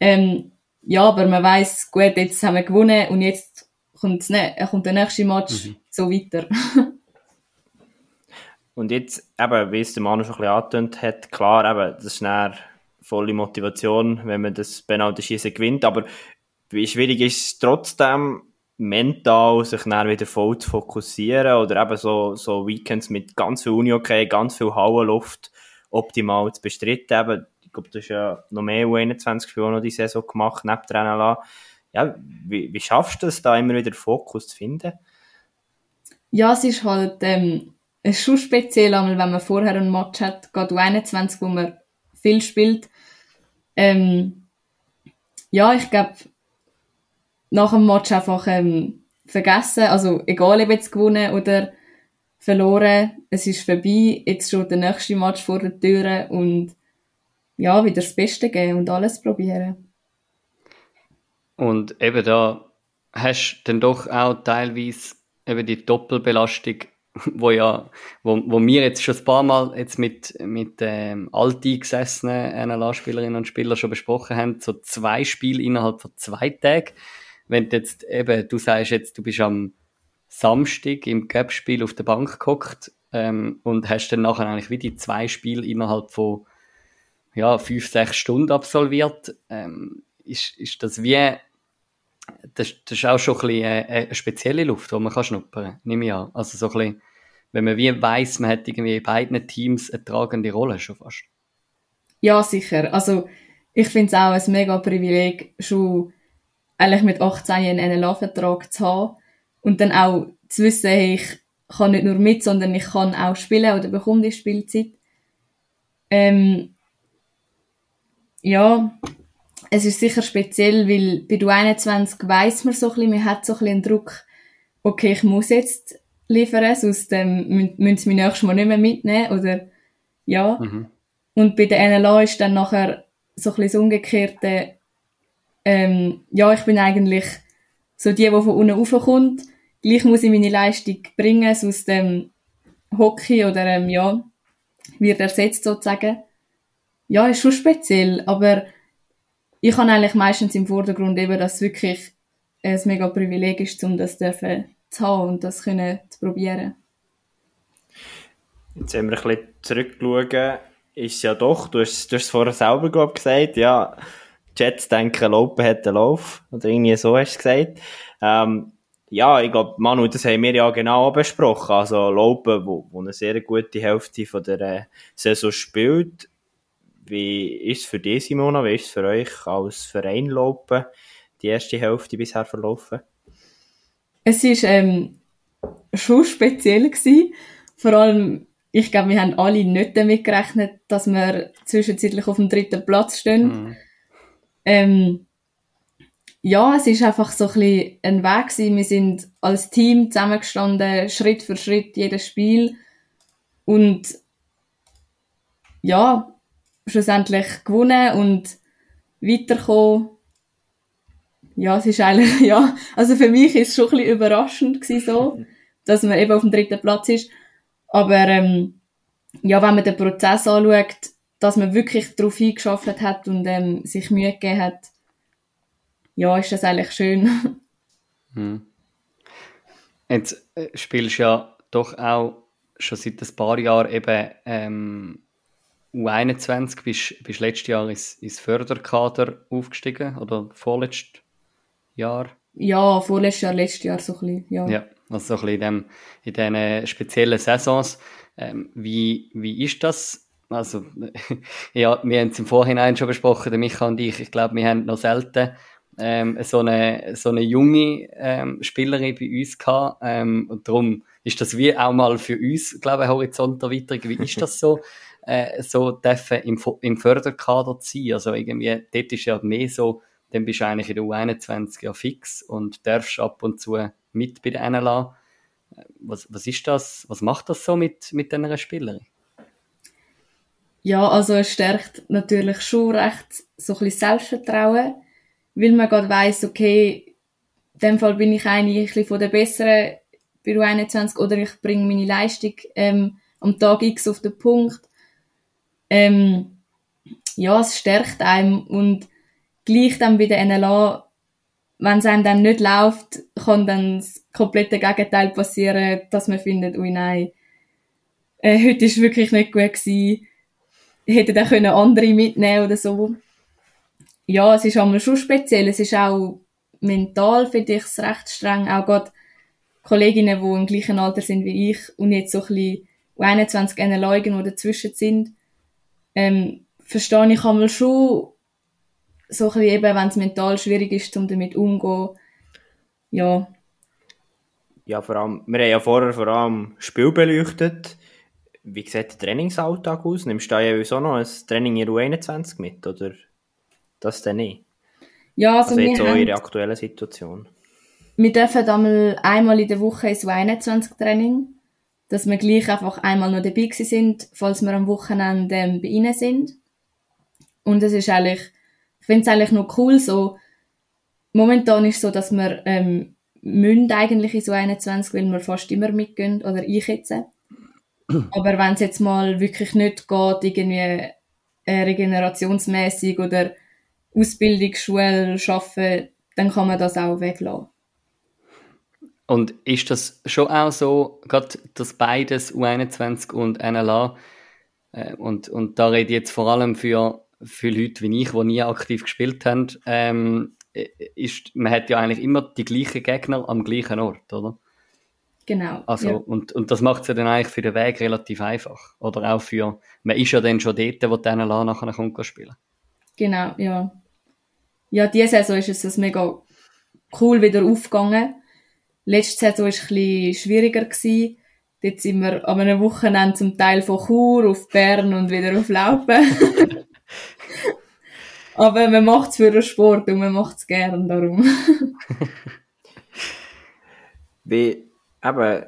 Ähm, ja, aber man weiß gut, jetzt haben wir gewonnen und jetzt kommt, ne kommt der nächste Match mhm. So weiter. [LAUGHS] und jetzt, eben, wie es der Manu schon ein bisschen angetönt hat, klar, eben, das ist eine volle Motivation, wenn man das Penalty-Schießen gewinnt, aber wie schwierig ist es trotzdem, mental sich dann wieder voll zu fokussieren oder eben so, so Weekends mit ganz viel Uni-Okay, ganz viel Hauenluft optimal zu bestreiten. Eben, ich glaube, du hast ja noch mehr U21 Spiele noch die Saison gemacht, neben NLA. Ja, wie, wie schaffst du es, da immer wieder Fokus zu finden? Ja, es ist halt ähm, es ist schon speziell, wenn man vorher einen Match hat, gerade U21, wo man viel spielt. Ähm, ja, ich glaube, nach dem Match einfach ähm, vergessen. Also egal, ob jetzt gewonnen oder verloren, es ist vorbei. Jetzt schon der nächste Match vor der Tür und ja, wieder das Beste geben und alles probieren. Und eben da hast du dann doch auch teilweise eben die Doppelbelastung [LAUGHS] wo ja, wo, wo wir jetzt schon ein paar Mal jetzt mit, mit ähm, alteingesessenen NLA-Spielerinnen und Spielern schon besprochen haben, so zwei Spiele innerhalb von zwei Tagen. Wenn du jetzt eben, du sagst jetzt, du bist am Samstag im Gap-Spiel auf der Bank geguckt ähm, und hast dann nachher eigentlich wie die zwei Spiele innerhalb von ja, fünf, sechs Stunden absolviert, ähm, ist, ist das wie das, das ist auch schon ein bisschen eine, eine spezielle Luft, die man kann schnuppern kann, nehme ich an. Also so ein bisschen, wenn man wie weiss, man hat irgendwie in beiden Teams eine tragende Rolle schon fast. Ja, sicher. Also ich finde es auch ein mega Privileg, schon eigentlich mit 18 einen NLA-Vertrag zu haben und dann auch zu wissen, hey, ich kann nicht nur mit, sondern ich kann auch spielen oder bekomme die Spielzeit. Ähm, ja, es ist sicher speziell, weil bei du 21 weiss man so ein bisschen, man hat so ein bisschen einen Druck, okay, ich muss jetzt liefern, sonst ähm, müssen sie mich nächstes Mal nicht mehr mitnehmen, oder, ja. Mhm. Und bei der NLA ist dann nachher so ein bisschen das Umgekehrte, ähm, ja, ich bin eigentlich so die, die von unten raufkommt, gleich muss ich meine Leistung bringen, sonst ähm, Hockey oder, ähm, ja, wird ersetzt sozusagen. Ja, ist schon speziell, aber ich habe eigentlich meistens im Vordergrund eben, dass es wirklich ein mega Privileg ist, um das zu haben und das können zu probieren. Jetzt haben wir ein bisschen zurückgeschaut, ist ja doch, du hast, du hast es vorher selber glaub, gesagt, ja, Jets denken, Lopen hat einen Lauf, oder irgendwie so hast du gesagt. Ähm, ja, ich glaube, Manu, das haben wir ja genau besprochen. Also Lopen, wo, wo eine sehr gute Hälfte von der äh, Saison spielt, wie ist es für dich, Simona? Wie ist es für euch als Verein laufen, die erste Hälfte bisher verlaufen? Es ist ähm, schon speziell gewesen. Vor allem, ich glaube, wir haben alle nicht damit gerechnet, dass wir zwischenzeitlich auf dem dritten Platz stehen. Mhm. Ähm, ja, es ist einfach so ein bisschen ein Weg gewesen. Wir sind als Team zusammengestanden, Schritt für Schritt, jedes Spiel. Und ja, schlussendlich gewonnen und weitergekommen. Ja, es ist eigentlich, [LAUGHS] ja, also für mich ist es schon ein bisschen überraschend gewesen, so, dass man eben auf dem dritten Platz ist. Aber, ähm, ja, wenn man den Prozess anschaut, dass man wirklich darauf hingeschafft hat und ähm, sich Mühe gegeben hat, ja, ist das eigentlich schön. [LAUGHS] Hm. Jetzt äh, spielst du ja doch auch schon seit ein paar Jahren eben ähm, U21 bist, bist letztes Jahr ins, ins Förderkader aufgestiegen oder vorletztes Jahr? Ja, vorletztes Jahr, letztes Jahr so ein bisschen, ja. Ja, also so ein bisschen in, dem, in diesen speziellen Saisons. Ähm, wie, wie ist das? Also, [LAUGHS] ja, wir haben es im Vorhinein schon besprochen, der Micha und ich. Ich glaube, wir haben noch selten ähm, so, eine, so eine junge ähm, Spielerin bei uns gehabt. Ähm, und darum ist das wie auch mal für uns, glaube ich, Horizonterweiterung. Wie ist das so? [LAUGHS] äh, so dürfen im, im Förderkader sein. Also irgendwie, dort ist ja mehr so, dann bist du eigentlich in der U21 ja fix und darfst ab und zu mit bei der NLA. Was, was ist das? Was macht das so mit, mit dieser Spielerin? Ja, also es stärkt natürlich schon recht so ein bisschen Selbstvertrauen, weil man gerade weiss, okay, in dem Fall bin ich eigentlich ein von der Besseren bei U21 oder ich bringe meine Leistung ähm, am Tag X auf den Punkt ähm, ja, es stärkt einem und gleich dann bei der NLA, wenn es einem dann nicht läuft, kann dann das komplette Gegenteil passieren, dass man findet, ui nein, äh, heute ist wirklich nicht gut gewesen, hätte dann können andere mitnehmen oder so. Ja, es ist einmal schon speziell, es ist auch mental, finde ich, recht streng, auch gerade Kolleginnen, die im gleichen Alter sind wie ich und jetzt so ein bisschen 21 NLA irgendwo dazwischen sind, ähm, verstehe ich einmal schon, so ein bisschen eben, wenn es mental schwierig ist, um damit umzugehen. Ja. Ja, vor allem, wir haben ja vorher vor allem Spiel beleuchtet. Wie sieht der Trainingsalltag aus? Nimmst du da ja noch ein Training in U21 mit, oder das denn nicht? Ja, also, also jetzt so eure aktuelle Situation. Wir dürfen einmal, einmal in der Woche ins U21-Training dass wir gleich einfach einmal noch dabei sind, falls wir am Wochenende ähm, bei ihnen sind. Und es ist eigentlich, ich finde es eigentlich noch cool, so, momentan ist es so, dass wir ähm, müssen eigentlich in so 21, weil wir fast immer mitgehen, oder ich jetzt. [CLEARS THROAT] Aber wenn es jetzt mal wirklich nicht geht, irgendwie äh, regenerationsmäßig oder Ausbildungsschule schaffen, dann kann man das auch weglassen. Und ist das schon auch so, gerade das beides U21 und NLA, äh, und, und da rede ich jetzt vor allem für, für Leute wie ich, die nie aktiv gespielt haben, ähm, ist, man hat ja eigentlich immer die gleichen Gegner am gleichen Ort, oder? Genau. Also, ja. und, und das macht es ja dann eigentlich für den Weg relativ einfach. Oder auch für, man ist ja dann schon dort, wo der NLA nachher kommt spielen. Genau, ja. Ja, diese Saison ist es mega cool wieder aufgegangen. Letzte Saison war es ein bisschen schwieriger. Gewesen. Dort sind wir an einem Wochenende zum Teil von Chur auf Bern und wieder auf Laupen. [LAUGHS] Aber man macht es für den Sport und man macht es gern darum. [LAUGHS] Wie, eben,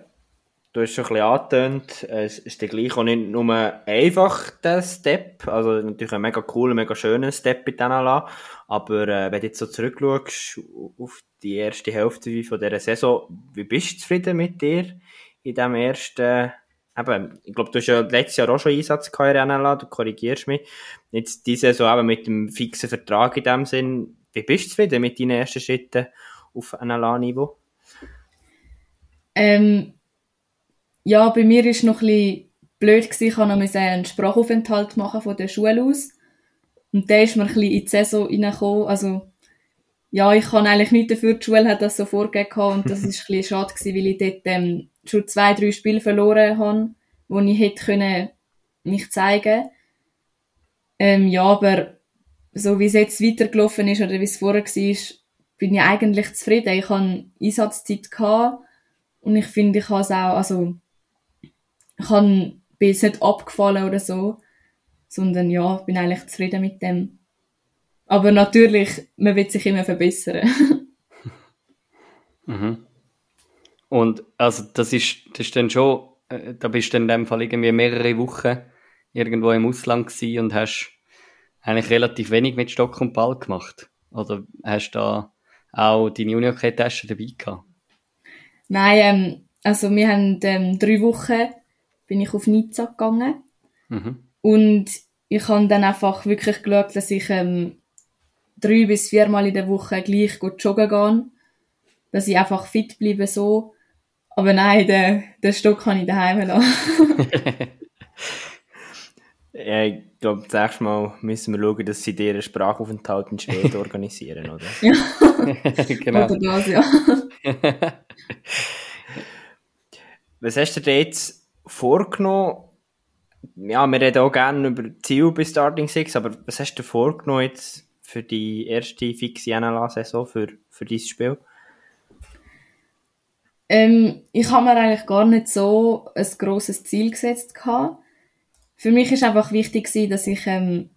du hast schon ein bisschen angetönt, es ist der gleich auch nicht nur einfach der Step, also natürlich ein mega cooler, mega schöner Step in NLA, aber äh, wenn du jetzt so zurückschaust auf die erste Hälfte von dieser Saison, wie bist du zufrieden mit dir in diesem ersten eben, ich glaube, du hast ja letztes Jahr auch schon Einsatz gehabt in NLA, du korrigierst mich. Jetzt diese Saison eben mit dem fixen Vertrag in dem Sinn. Wie bist du zufrieden mit deinen ersten Schritten auf NLA-Niveau? Ähm, ja, bei mir war es noch ein bisschen blöd gewesen. Ich musste noch einen Sprachaufenthalt machen von der Schule aus. Und der ist mir ein bisschen in die Saison reingekommen. Also, ja, ich kann eigentlich nichts dafür. Die Schule hat das so vorgegeben und das [LAUGHS] ist ein bisschen schade gewesen, weil ich dort ähm, schon zwei, drei Spiele verloren habe, wo ich hätte können mich zeigen ähm, Ja, aber so wie es jetzt weitergelaufen ist oder wie es vorher war, bin ich eigentlich zufrieden. Ich hatte Einsatzzeit gehabt und ich finde, ich habe es auch, also ich habe, bin jetzt nicht abgefallen oder so, sondern ja, bin eigentlich zufrieden mit dem. Aber natürlich, man wird sich immer verbessern. mhm. Und also das ist, das ist dann schon, äh, da bist du in dem Fall irgendwie mehrere Wochen irgendwo im Ausland gewesen und hast eigentlich relativ wenig mit Stock und Ball gemacht. Oder hast du da auch deine Junior-Tasche dabei gehabt? Nein, ähm, also wir haben ähm, drei Wochen bin ich auf Nizza gegangen mhm. und ich habe dann einfach wirklich geschaut, dass ich ähm, drei bis viermal in der Woche gleich gut joggen gehe, dass ich einfach fit bleibe so. Aber nein, den, den Stock kann ich daheim lassen. [LAUGHS] ja, ich glaube, das nächste Mal müssen wir schauen, dass sie dir einen Sprachaufenthalt in Schweden organisieren, oder? [LAUGHS] ja, [LAUGHS] genau. Oder das, ja. Was hast du dir jetzt vorgenommen? Ja, wir reden auch gerne über Ziel bei Starting Six, aber was hast du vorgenommen jetzt für die erste fixe NLA-Saison für, für dieses Spiel? Ähm, ich habe mir eigentlich gar nicht so ein grosses Ziel gesetzt. Gehabt. Für mich ist einfach wichtig dass ich ähm,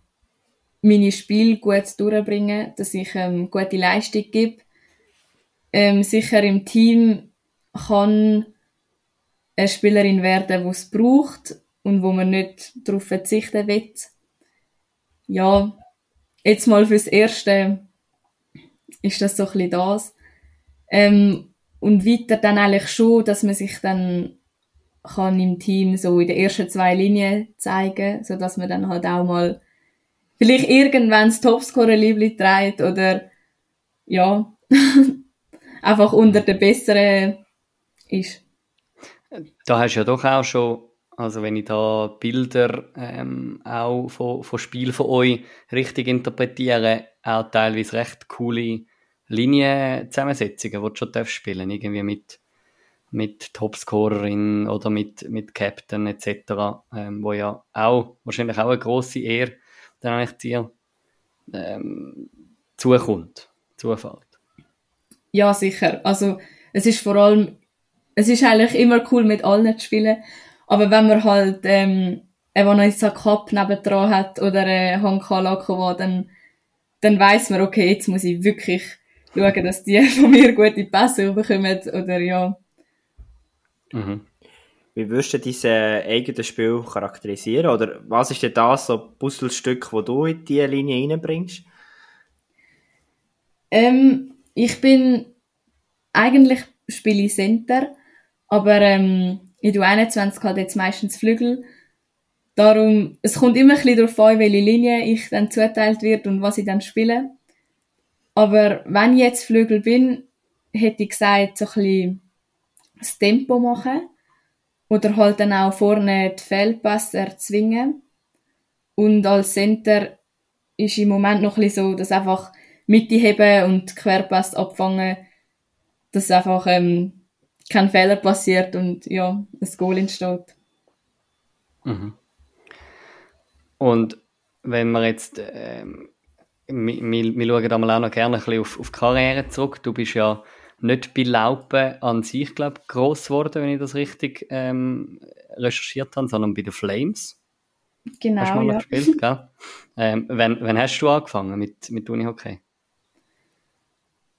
meine Spiele gut durchbringe, dass ich ähm, gute Leistung gebe. Ähm, sicher im Team kann eine Spielerin werden, die es braucht und wo man nicht darauf verzichten will. Ja, jetzt mal fürs Erste ist das so ein bisschen das. Ähm, und weiter dann eigentlich schon, dass man sich dann kann im Team so in den ersten zwei Linien zeigen, so dass man dann halt auch mal vielleicht irgendwann das Topscorer-Liebli trägt oder ja, [LAUGHS] einfach unter den Besseren ist. Da hast du ja doch auch schon, also wenn ich da Bilder ähm, auch von, von Spiel von euch richtig interpretiere, auch teilweise recht coole Linienzusammensetzungen, die du schon darfst spielen irgendwie mit, mit Topscorerin oder mit, mit Captain etc., ähm, wo ja auch, wahrscheinlich auch eine grosse Ehre dann eigentlich dir ähm, zukommt, zufällt. Ja, sicher. Also es ist vor allem, es ist eigentlich immer cool mit allen zu spielen, aber wenn man halt ähm, einen Vanessa Cup nebendran hat oder einen Hanka Lakova, dann, dann weiß man, okay, jetzt muss ich wirklich schauen, dass die [LAUGHS] von mir gute Pässe bekommen oder ja. Mhm. Wie würdest du dein eigenes Spiel charakterisieren? Oder was ist denn das so Puzzlestück, das du in diese Linie reinbringst? Ähm, ich bin eigentlich spiele Center, aber ähm, in der 21 halt jetzt meistens Flügel. Darum, es kommt immer ein bisschen darauf an, welche Linie ich dann zuteilt wird und was ich dann spiele. Aber wenn ich jetzt Flügel bin, hätte ich gesagt, so ein bisschen das Tempo machen oder halt dann auch vorne die Feldpässe erzwingen. Und als Center ist im Moment noch ein bisschen so, dass einfach Mitte heben und Querpass abfangen, dass einfach ähm, kein Fehler passiert und ja, ein Goal entsteht. Mhm. Und wenn wir jetzt, ähm, wir, wir schauen da mal auch noch gerne ein bisschen auf, auf Karriere zurück. Du bist ja nicht bei Laupen an sich, glaube ich, gross geworden, wenn ich das richtig ähm, recherchiert habe, sondern bei den Flames. Genau, hast du mal ja. gespielt, gell? [LAUGHS] Ähm, wann, wann hast du angefangen mit, mit Unihockey?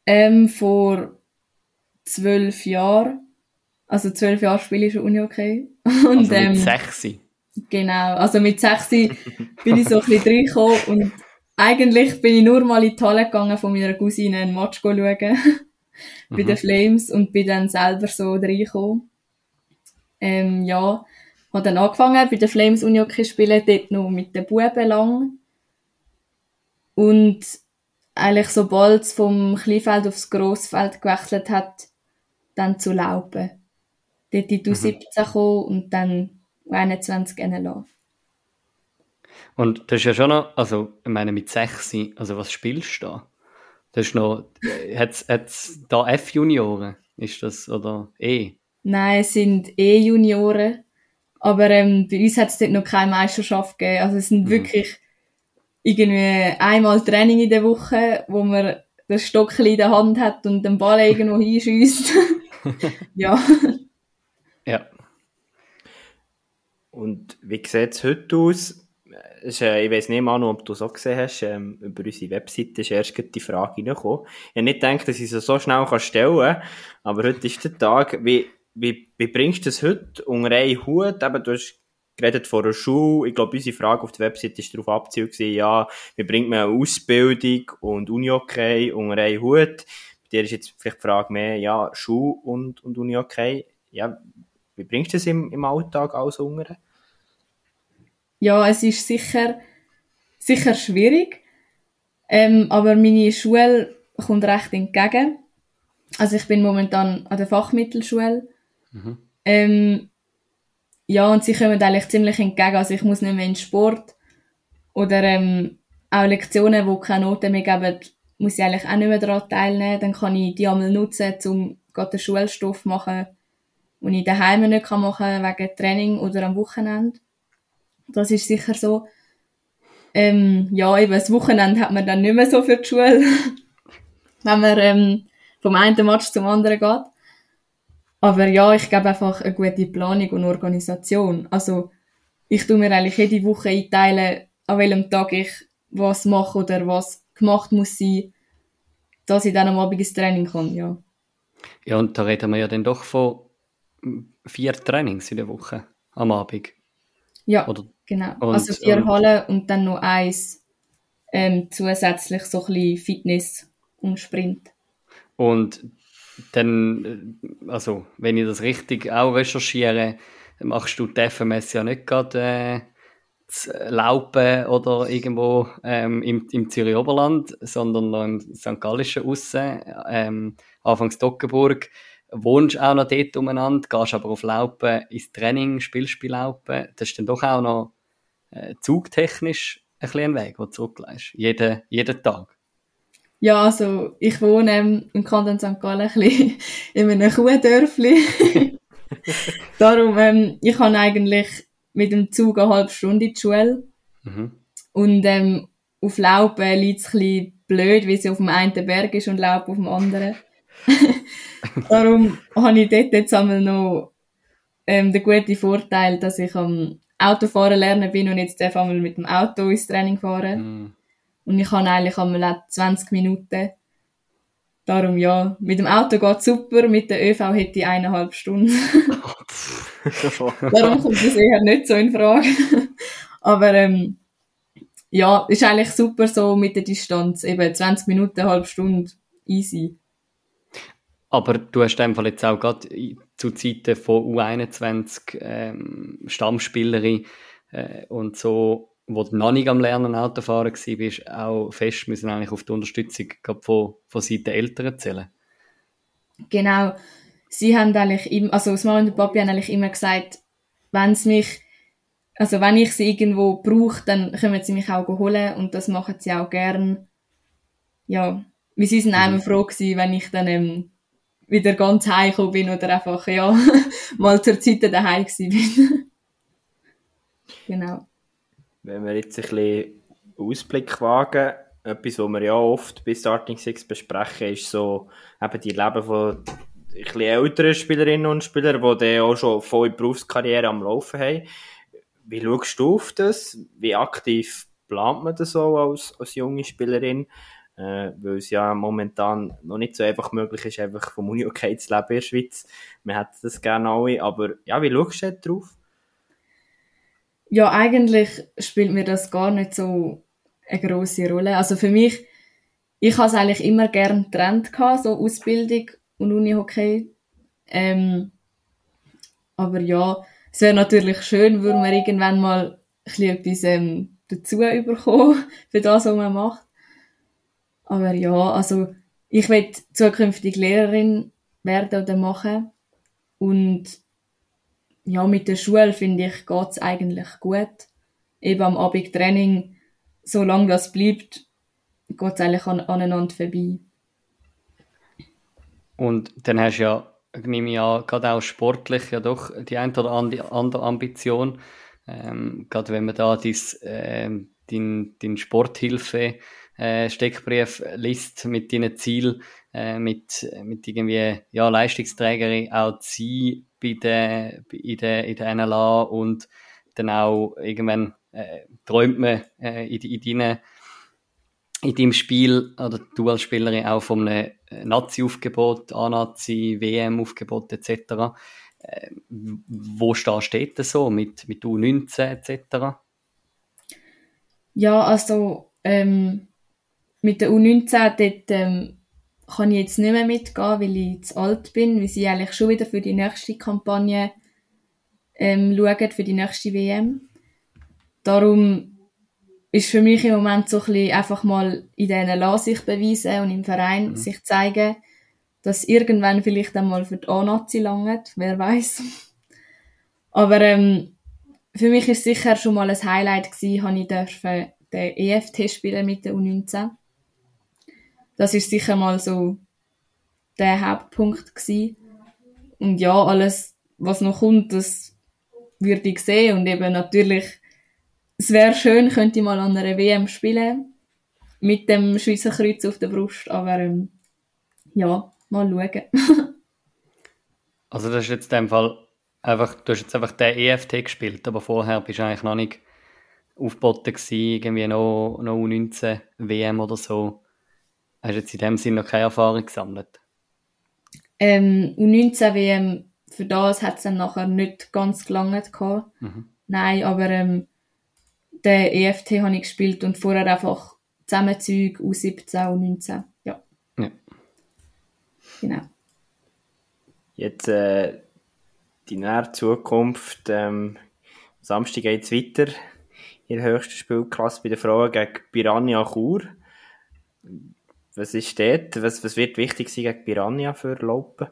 Ähm, vor zwölf Jahren. Also zwölf Jahre spiele ich schon Unihockey. [LAUGHS] Und, Also ähm, mit sechs. Genau, also mit 6 [LAUGHS] bin ich so ein bisschen reingekommen und eigentlich bin ich nur mal in die Halle gegangen von meiner Cousine ein Match schauen [LAUGHS] bei Mhm. den Flames und bin dann selber so reingekommen. Ähm, ja, habe dann angefangen bei den Flames Unihockey spielen, dort noch mit den Buben lang. Und eigentlich sobald es vom Kleinfeld aufs Grossfeld gewechselt hat, dann zu Laupen. Dort in die U17 gekommen und dann U21 NLA. Und das ist ja schon noch, also ich meine mit sechs, also was spielst du da? Das ist noch, hat es da F-Junioren? Ist das, oder E? Nein, es sind eh Junioren. Aber ähm, bei uns hat es dort noch keine Meisterschaft gegeben. Also es sind Mhm. wirklich irgendwie einmal Training in der Woche, wo man das Stockchen in der Hand hat und den Ball irgendwo hinschießt. [LAUGHS] [LAUGHS] ja. Ja. Und wie sieht es heute aus? Ist, äh, ich weiß nicht, Manu, ob du es auch gesehen hast. Ähm, über unsere Webseite ist erst die Frage reingekommen. Ich habe nicht gedacht, dass ich sie so schnell kann stellen kann, aber heute ist der Tag. Wie, wie, wie bringst du es heute unter einen Hut? Eben, du hast geredet von der Schule. Ich glaube, unsere Frage auf der Webseite ist darauf gewesen, ja, wie bringt man Ausbildung und Uni-Hockey unter einen Hut? Bei dir ist jetzt vielleicht die Frage mehr, ja, Schule und, und Uni-Hockey. Ja, wie bringst du es im, im Alltag alles unter? ja, es ist sicher, sicher schwierig. Ähm, aber meine Schule kommt recht entgegen. Also ich bin momentan an der Fachmittelschule. Mhm. Ähm, ja, und sie kommen eigentlich ziemlich entgegen. Also ich muss nicht mehr in den Sport. Oder ähm, auch Lektionen, wo keine Noten mehr geben, muss ich eigentlich auch nicht mehr daran teilnehmen. Dann kann ich die einmal nutzen, um den Schulstoff zu machen, den ich daheim nicht machen kann, wegen Training oder am Wochenende. Das ist sicher so. Ähm, ja, eben, das Wochenende hat man dann nicht mehr so für die Schule, [LAUGHS] wenn man ähm, vom einen Match zum anderen geht. Aber ja, ich glaube einfach eine gute Planung und Organisation. Also, ich tue mir eigentlich jede Woche einteilen, an welchem Tag ich was mache oder was gemacht muss sein, dass ich dann am Abend ins Training kann, ja. Ja, und da reden wir ja dann doch von vier Trainings in der Woche am Abend. Ja, Oder, genau. und- also vier und- Hallen und dann noch eins ähm, zusätzlich so ein bisschen Fitness und Sprint. und dann, äh, also, wenn ich das richtig auch recherchiere, machst du die FMS ja nicht gerade äh, Laupen oder irgendwo ähm, im, im Zürich Oberland, sondern noch im St. Gallischen Aussen, ähm, anfangs Dockenburg. Wohnst auch noch dort umeinander, gehst aber auf Laupen ins Training, spielst bei Laupen. Das ist dann doch auch noch äh, zugtechnisch ein bisschen ein Weg, den du zurücklegst. Jeden, jeden Tag. Ja, also ich wohne ähm, im Kanton St. Gallen ein bisschen [LAUGHS] in einem Kuhdörfli. [LAUGHS] Darum, ähm, ich kann eigentlich mit dem Zug eine halbe Stunde in die Schule. Mhm. Und ähm, auf Laupen liegt es ein bisschen blöd, weil sie auf dem einen Berg ist und Laub auf dem anderen. [LAUGHS] Darum habe ich dort jetzt einmal noch ähm, den guten Vorteil, dass ich am Autofahren lernen bin und jetzt darf einmal mit dem Auto ins Training fahren. Mhm. Und ich habe eigentlich einmal auch 20 Minuten. Darum ja, mit dem Auto geht super, mit der ÖV hätte ich eineinhalb Stunden. [LAUGHS] Darum kommt das eher nicht so in Frage. Aber ähm, ja, ist eigentlich super so mit der Distanz. Eben 20 Minuten, eine halbe Stunde, easy. Aber du hast einfach jetzt auch gerade zu Zeiten von U21 ähm, Stammspielerin äh, und so, wo du noch nicht am Lernen Autofahren war, bist auch fest müssen eigentlich auf die Unterstützung von, von Seiten Eltern zählen. Genau. Sie haben eigentlich immer, also das Mama und der Papi haben eigentlich immer gesagt, wenn es mich, also wenn ich sie irgendwo brauche, dann können sie mich auch holen und das machen sie auch gern. Ja, wie sie sind mhm. einmal froh gewesen, wenn ich dann ähm, wieder ganz heimgekommen bin oder einfach, ja, [LAUGHS] mal zur Zeit daheim gewesen bin. [LAUGHS] genau. Wenn wir jetzt ein bisschen Ausblick wagen, etwas, was wir ja oft bei Starting Six besprechen, ist so eben die Leben von ein älteren Spielerinnen und Spielern, die dann auch schon voll Berufskarriere am Laufen haben. Wie schaust du auf das? Wie aktiv plant man das so als, als junge Spielerin? Äh, weil es ja momentan noch nicht so einfach möglich ist, einfach vom Uni-Okay zu leben in der Schweiz. Wir hätten das gerne alle, aber ja, wie schaust du drauf? Ja, eigentlich spielt mir das gar nicht so eine grosse Rolle. Also für mich, ich habe es eigentlich immer gern getrennt gehabt, so Ausbildung und Uni-Hockey. Ähm, aber ja, es wäre natürlich schön, würde man irgendwann mal etwas ähm, dazu bekommen, [LAUGHS] für das, was man macht. Aber ja, also ich will zukünftig Lehrerin werden oder machen. Und ja, mit der Schule finde ich, geht's eigentlich gut. Eben am Abend Training, solange das bleibt, geht's eigentlich an, aneinander vorbei. Und dann hast du ja, nehme ich an, gerade auch sportlich ja doch die ein oder andere Ambition. Ähm, gerade wenn man da dies, äh, dein, dein Sporthilfe äh, Steckbrief liest mit deinen Zielen, äh, mit, mit irgendwie ja, Leistungsträgerin auch zu sein bei der, in, der, in der NLA und dann auch irgendwann äh, träumt man äh, in, in, deinen, in deinem Spiel oder du als Spielerin auch von einem Nazi-Aufgebot, A-Nazi, WM-Aufgebot etc. Äh, wo steht das so mit, mit U19 etc.? Ja, also ähm, mit der U19 dort, ähm, kann ich jetzt nicht mehr mitgehen, weil ich zu alt bin, weil sie eigentlich schon wieder für die nächste Kampagne ähm, schauen, für die nächste WM. Darum ist für mich im Moment so ein bisschen einfach mal in diesen La sich beweisen und im Verein mhm. sich zeigen, dass irgendwann vielleicht einmal für die A-Nazi langt, wer weiß. Aber ähm, für mich ist sicher schon mal ein Highlight gewesen, habe ich dürfen den EFT spielen mit der U19 das ist sicher mal so der Hauptpunkt gewesen. Und ja, alles, was noch kommt, das würde ich sehen. Und eben natürlich, es wäre schön, könnte ich mal an einer WM spielen. Mit dem Schweizer Kreuz auf der Brust. Aber ähm, ja, mal schauen. [LAUGHS] also das ist jetzt in dem Fall einfach, du hast jetzt einfach den EFT gespielt, aber vorher bist du eigentlich noch nicht aufgeboten gewesen, irgendwie noch, noch U19 WM oder so. Hast du jetzt in dem Sinne noch keine Erfahrung gesammelt? Ähm, U19 WM, für das hat es dann nachher nicht ganz gelangt Mhm. Nein, aber ähm, den EFT habe ich gespielt und vorher einfach Zusammenzüge U17 und 19. Ja. ja. Genau. Jetzt äh, die nähere Zukunft. Ähm, Samstag geht es weiter in der höchsten Spielklasse bei den Frauen gegen Piranha Chur. Was ist dort? Was, was wird wichtig sein gegen Piranha für Lopen?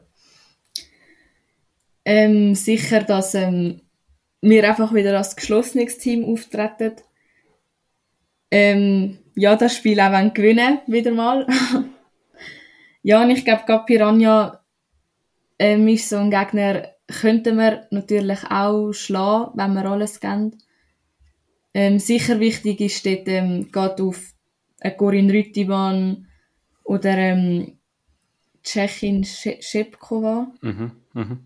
Ähm, sicher, dass ähm, wir einfach wieder als geschlossenes Team auftreten. Ähm, ja, das Spiel auch wenn gewinnen, wieder mal. [LAUGHS] ja, und ich glaube, gerade Piranha ähm, ist so ein Gegner, könnten wir natürlich auch schlagen, wenn wir alles geben. Ähm, sicher wichtig ist dort, ähm, geht auf eine Corinne Rüttimann, oder ähm, Tschechin Schepkova. Mhm, mh.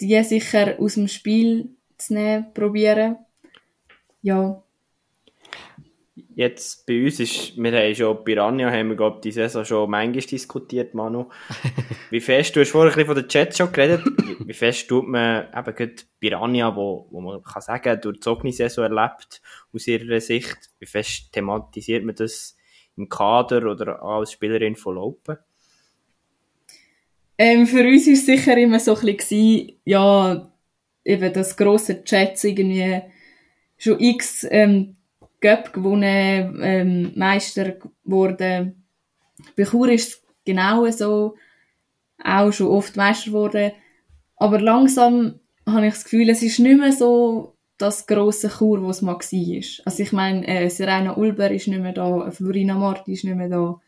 Die sicher aus dem Spiel zu nehmen, probieren. Ja. Jetzt bei uns ist, wir haben schon Piranha, haben wir glaube die Saison schon manchmal diskutiert, Manu. [LAUGHS] wie fest, du hast vorhin ein bisschen von der Chat schon geredet, wie, fest tut man eben gerade Piranha, wo, wo man kann sagen, durch die Ogni-Saison erlebt, aus ihrer Sicht, wie fest thematisiert man das im Kader oder als Spielerin von Lopen? Ähm, für uns war es sicher immer so ein bisschen, ja, eben das grosse Chats irgendwie schon x ähm, Göpp gewonnen, ähm, Meister geworden. Bei Chur ist es genau so, auch schon oft Meister geworden. Aber langsam habe ich das Gefühl, es ist nicht mehr so das grosse Chur, was es mal war. Also ich meine, äh, Serena Ulber ist nicht mehr da, Florina Marti ist nicht mehr da.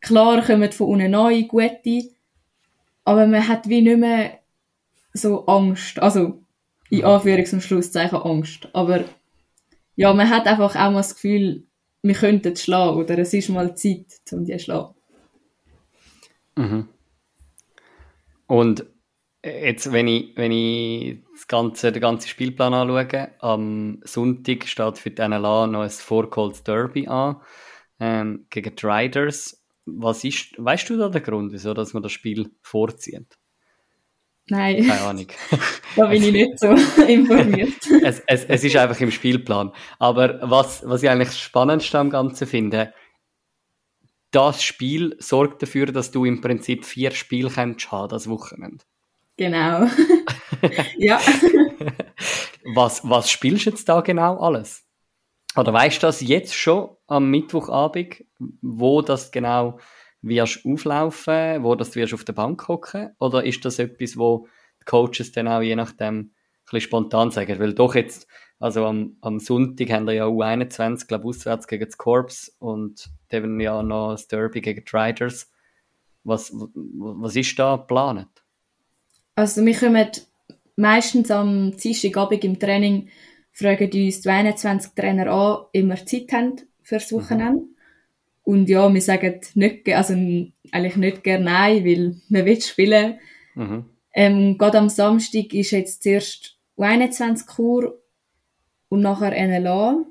Klar kommen von unten neue, gute, aber man hat wie nicht mehr so Angst. Also, in Anführungs- und Schlusszeichen Angst. Aber ja, man hat einfach auch mal das Gefühl, wir könnten schlagen oder es ist mal Zeit, um die zu schlagen. Mhm. Und jetzt, wenn ich, wenn ich das ganze, den ganzen Spielplan anschaue, am Sonntag steht für die NLA noch ein Four Calls Derby an ähm, gegen die Riders. Was ist, weißt du da den Grund, wieso dass man das Spiel vorzieht? Nein, Keine Ahnung. [LAUGHS] da bin ich nicht so [LAUGHS] informiert. es, es, es ist einfach im Spielplan. Aber was, was ich eigentlich das Spannendste am Ganzen finde, das Spiel sorgt dafür, dass du im Prinzip vier Spiele kannst haben, das Wochenende. Genau. [LAUGHS] ja. Was, was spielst du jetzt da genau alles? Oder weißt du das jetzt schon am Mittwochabend, wo das genau wirst auflaufen, wo das wirst auf der Bank hocken? Oder ist das etwas, wo die Coaches dann auch je nachdem ein bisschen spontan sagen? Weil doch jetzt, also am, am Sonntag haben wir ja U21, glaube auswärts gegen das Corps und dann ja noch das Derby gegen die Riders. Was, was ist da geplant? Also wir kommen meistens am Dienstagabend im Training, fragen uns die 21 Trainer an, immer Zeit haben fürs Wochenende. Und ja, wir sagen nicht, also eigentlich nicht gerne nein, weil man will spielen. Mhm. Ähm, gerade am Samstag ist jetzt zuerst U21 Kur und nachher NLA.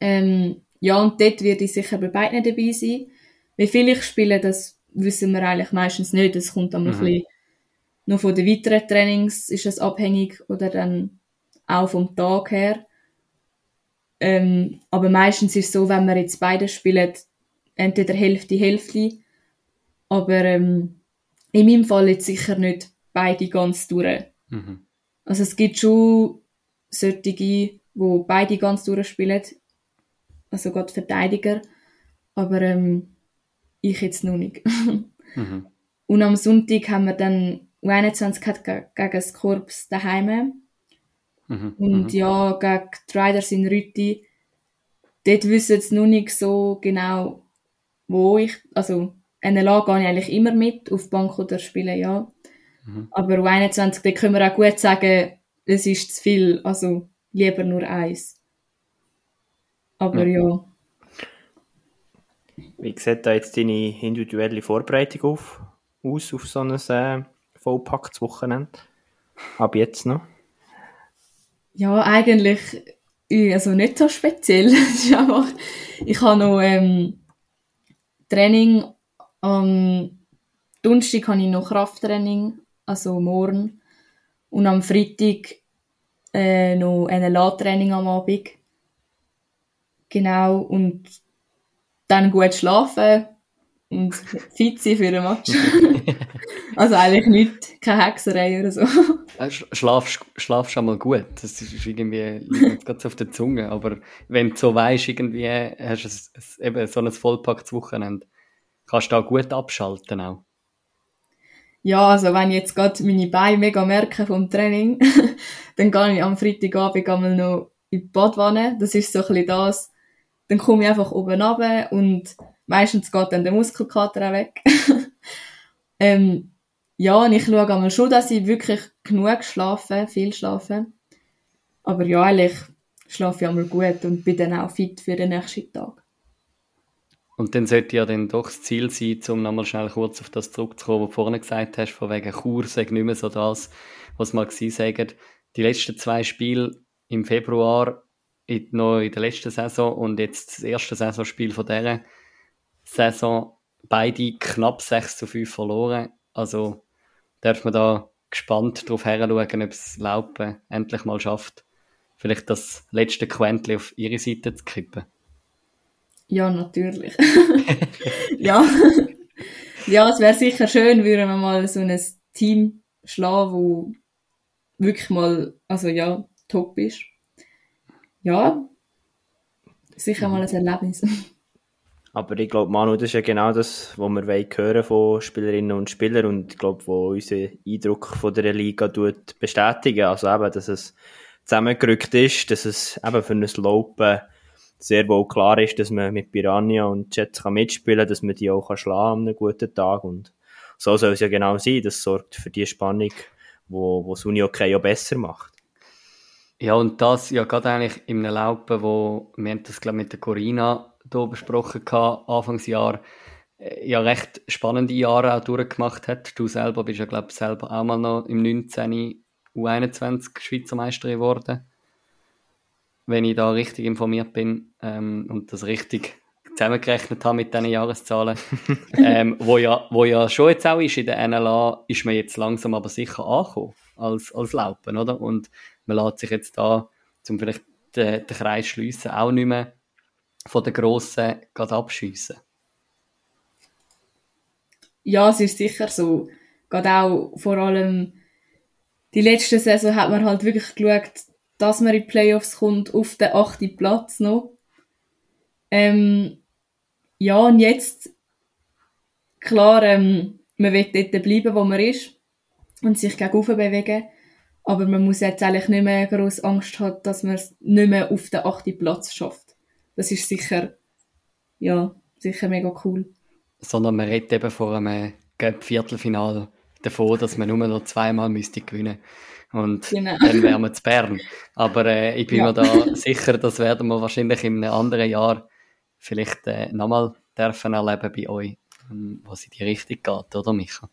Ähm, ja, und dort werde ich sicher bei beiden dabei sein. Wie viel ich spiele, das wissen wir eigentlich meistens nicht. Das kommt dann Mhm. ein bisschen noch von den weiteren Trainings ist es abhängig oder dann auch vom Tag her. Ähm, aber meistens ist es so, wenn wir jetzt beide spielen, entweder Hälfte, Hälfte. Aber ähm, in meinem Fall jetzt sicher nicht beide ganz durch. Mhm. Also es gibt schon solche, wo beide ganz durchspielen. Also gerade Verteidiger. Aber ähm, ich jetzt noch nicht. [LAUGHS] Mhm. Und am Sonntag haben wir dann U21 gehabt ge- gegen das Korps daheim. Mhm. Und ja, gegen die Riders in Rütti. Dort wissen sie noch nicht so genau, wo ich, also NLA gehe ich eigentlich immer mit, auf Bank oder spielen, ja. Mhm. Aber U21, da können wir auch gut sagen, es ist zu viel, also lieber nur eins. Aber ja, Wie sieht da jetzt deine individuelle Vorbereitung auf, aus auf so ein äh, vollpacktes Wochenende? Ab jetzt noch? ja, eigentlich, äh, also nicht so speziell. [LAUGHS] Einfach, ich habe noch ähm, Training am Donnerstag habe ich noch Krafttraining, also morgen. Und am Freitag äh, noch NLA-Training am Abend. Genau, und dann gut schlafen und fit sein für den Match. [LAUGHS] also eigentlich nicht, keine Hexerei oder so. Äh, sch- Schlafst, schlafst schon mal gut. Das ist irgendwie, liegt so auf der Zunge. Aber wenn du so weißt, irgendwie hast du eben so ein vollpacktes Wochenende, kannst du da gut abschalten auch. Ja, also wenn ich jetzt gerade meine Beine mega merke vom Training, [LAUGHS] dann gehe ich am Freitagabend einmal noch in die Badwanne. Das ist so ein bisschen das. Dann komme ich einfach oben runter und meistens geht dann der Muskelkater auch weg. [LAUGHS] ähm, ja, und ich schaue einmal schon, dass ich wirklich genug schlafe, viel schlafe. Aber ja, eigentlich schlafe ich einmal gut und bin dann auch fit für den nächsten Tag. Und dann sollte ja dann doch das Ziel sein, um nochmal schnell kurz auf das zurückzukommen, was du vorhin gesagt hast, von wegen Chur, sag nicht mehr so das, was mal gewesen sagen. Die letzten zwei Spiele im Februar, in, noch in der letzten Saison und jetzt das erste Saisonspiel von dieser Saison, beide knapp 6 zu 5 verloren. Also darf man da gespannt drauf heranschauen, ob es Laupen endlich mal schafft, vielleicht das letzte Quäntchen auf ihre Seite zu kippen. Ja, natürlich. [LAUGHS] ja. Ja, es wäre sicher schön, würden wir mal so ein Team schlagen, wo wirklich mal, also ja, top ist. Ja, sicher mal ein Erlebnis. [LAUGHS] Aber ich glaube, Manu, das ist ja genau das, was wir hören von Spielerinnen und Spielern und ich glaube, wo unser Eindruck von der Liga tut bestätigen. Also eben, dass es zusammengerückt ist, dass es eben für ein Lopen sehr wohl klar ist, dass man mit Piranha und Jets kann mitspielen kann, dass man die auch kann an einem guten Tag und so soll es ja genau sein. Das sorgt für die Spannung, wo, wo das Uni okay ja besser macht. Ja, und das ja gerade eigentlich in einem Laupen, wo, wir haben das glaube mit der Corina hier besprochen gehabt, Anfangsjahr, äh, ja recht spannende Jahre auch durchgemacht hat. Du selber bist ja glaube ich selber auch mal noch im 19. U21 Schweizer Meister geworden. Wenn ich da richtig informiert bin ähm, und das richtig zusammengerechnet habe mit diesen Jahreszahlen, [LAUGHS] ähm, wo, ja, wo ja schon jetzt auch ist in der NLA, ist man jetzt langsam aber sicher angekommen als, als Laupen, oder? Und man lässt sich jetzt da, zum vielleicht den, den Kreis schliessen, auch nicht mehr von den Grossen gerade abschiessen. Ja, es ist sicher so. Gerade auch vor allem die letzte Saison hat man halt wirklich geschaut, dass man in die Playoffs kommt, auf den achten Platz noch. Ähm, ja, und jetzt, klar, ähm, man will dort bleiben, wo man ist und sich gegen bewegen. Aber man muss jetzt eigentlich nicht mehr groß Angst haben, dass man es nicht mehr auf den achten Platz schafft. Das ist sicher, ja, sicher mega cool. Sondern man redet eben vor einem Viertelfinale davon, dass man nur noch zweimal müsste gewinnen und genau. dann wären wir zu Bern. Aber äh, ich bin ja. mir da [LAUGHS] sicher, das werden wir wahrscheinlich in einem anderen Jahr vielleicht äh, nochmal dürfen erleben bei euch, ähm, was in die Richtung geht, oder Micha?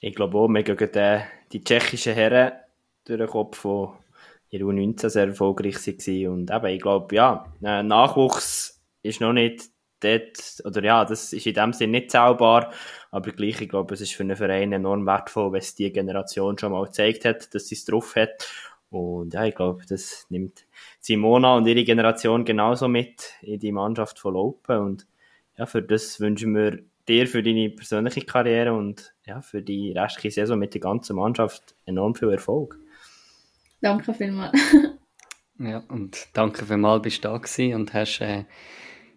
Ich glaube auch, wir gehen äh, die tschechischen Herren durch den Kopf, die in U19 sehr erfolgreich waren. Und eben, ich glaube, ja, äh, Nachwuchs ist noch nicht dort, oder ja, das ist in dem Sinne nicht zauberbar, aber gleich, ich glaube, es ist für einen Verein enorm wertvoll, wenn es die Generation schon mal gezeigt hat, dass sie es drauf hat. Und ja, ich glaube, das nimmt Simona und ihre Generation genauso mit in die Mannschaft von Lopen. Und ja, für das wünschen wir dir für deine persönliche Karriere und ja, für die restliche Saison mit der ganzen Mannschaft enorm viel Erfolg. Danke vielmals. [LAUGHS] ja, und danke vielmals, bist du da gewesen und hast äh,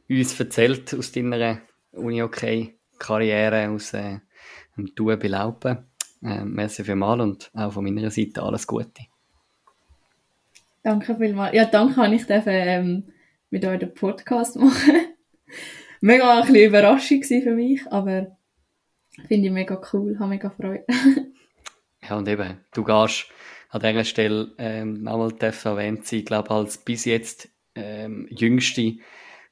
uns erzählt aus deiner Uni-OK-Karriere, aus äh, dem Tun bei Laupen. Äh, merci vielmals und auch von meiner Seite alles Gute. Danke vielmals. Ja, danke, dass ich dürfen, ähm, mit euch den Podcast machen. [LAUGHS] mega ein bisschen Überraschung für mich, aber finde ich mega cool, habe mega Freude. [LAUGHS] ja, und eben, du gehst an dieser Stelle ähm, nochmal erwähnt sein, glaube, als bis jetzt ähm, jüngste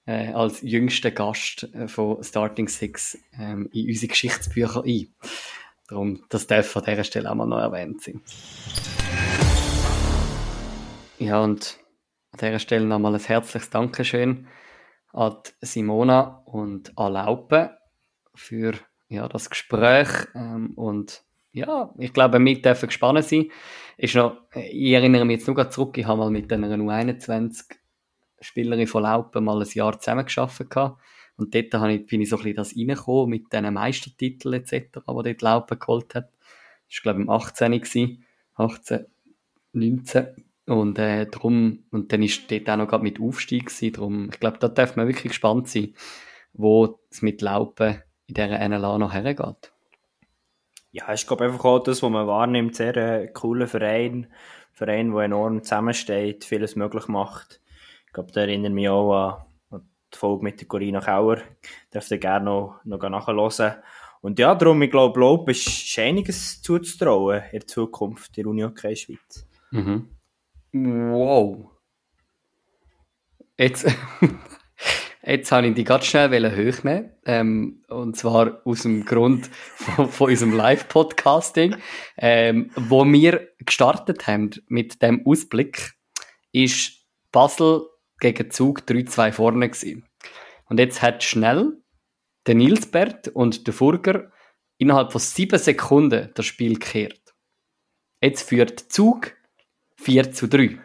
äh, als jüngster Gast äh, von Starting Six ähm, in unsere Geschichtsbücher ein. Darum, das darf an dieser Stelle auch mal noch erwähnt sein. Ja, und an dieser Stelle nochmal ein herzliches Dankeschön an Simona und an Laupe für ja, das Gespräch. Ähm, und ja, ich glaube, wir dürfen gespannt sein. Ist noch, ich erinnere mich jetzt nur zurück, ich habe mal mit einer U21 Spielerin von Laupen mal ein Jahr zusammengearbeitet. Und dort habe ich, bin ich so ein bisschen das reingekommen mit diesen Meistertiteln etc., die dort Laupen geholt hat. Das war, glaube ich, im 18. Gewesen. 18, 19. Und, äh, drum, und dann ist dort auch noch gerade mit Aufstieg gewesen. Drum, ich glaube, da darf man wirklich gespannt sein, wo es mit Laupen in dieser NLA noch hergeht. Ja, ich glaube einfach auch das, was man wahrnimmt, sehr äh, cooler Verein. Verein, der enorm zusammensteht, vieles möglich macht. Ich glaube, da erinnere mich auch an die Folge mit der Corinna Kauer. Dürft ihr gerne noch, noch nachhören. Und ja, darum, ich glaube, Lob ist einiges zuzutrauen in der Zukunft der Uni Hockey Schweiz. Mhm. Wow. Jetzt, [LAUGHS] jetzt habe ich die ganz schnell hochnehmen ähm, Und zwar aus dem Grund [LAUGHS] von, von unserem Live-Podcasting. Ähm, wo wir gestartet haben mit dem Ausblick, ist Basel gegen Zug 3-2 vorne gewesen. Und jetzt hat schnell der Nilsbert und der Furger innerhalb von sieben Sekunden das Spiel gekehrt. Jetzt führt Zug 4 zu 3.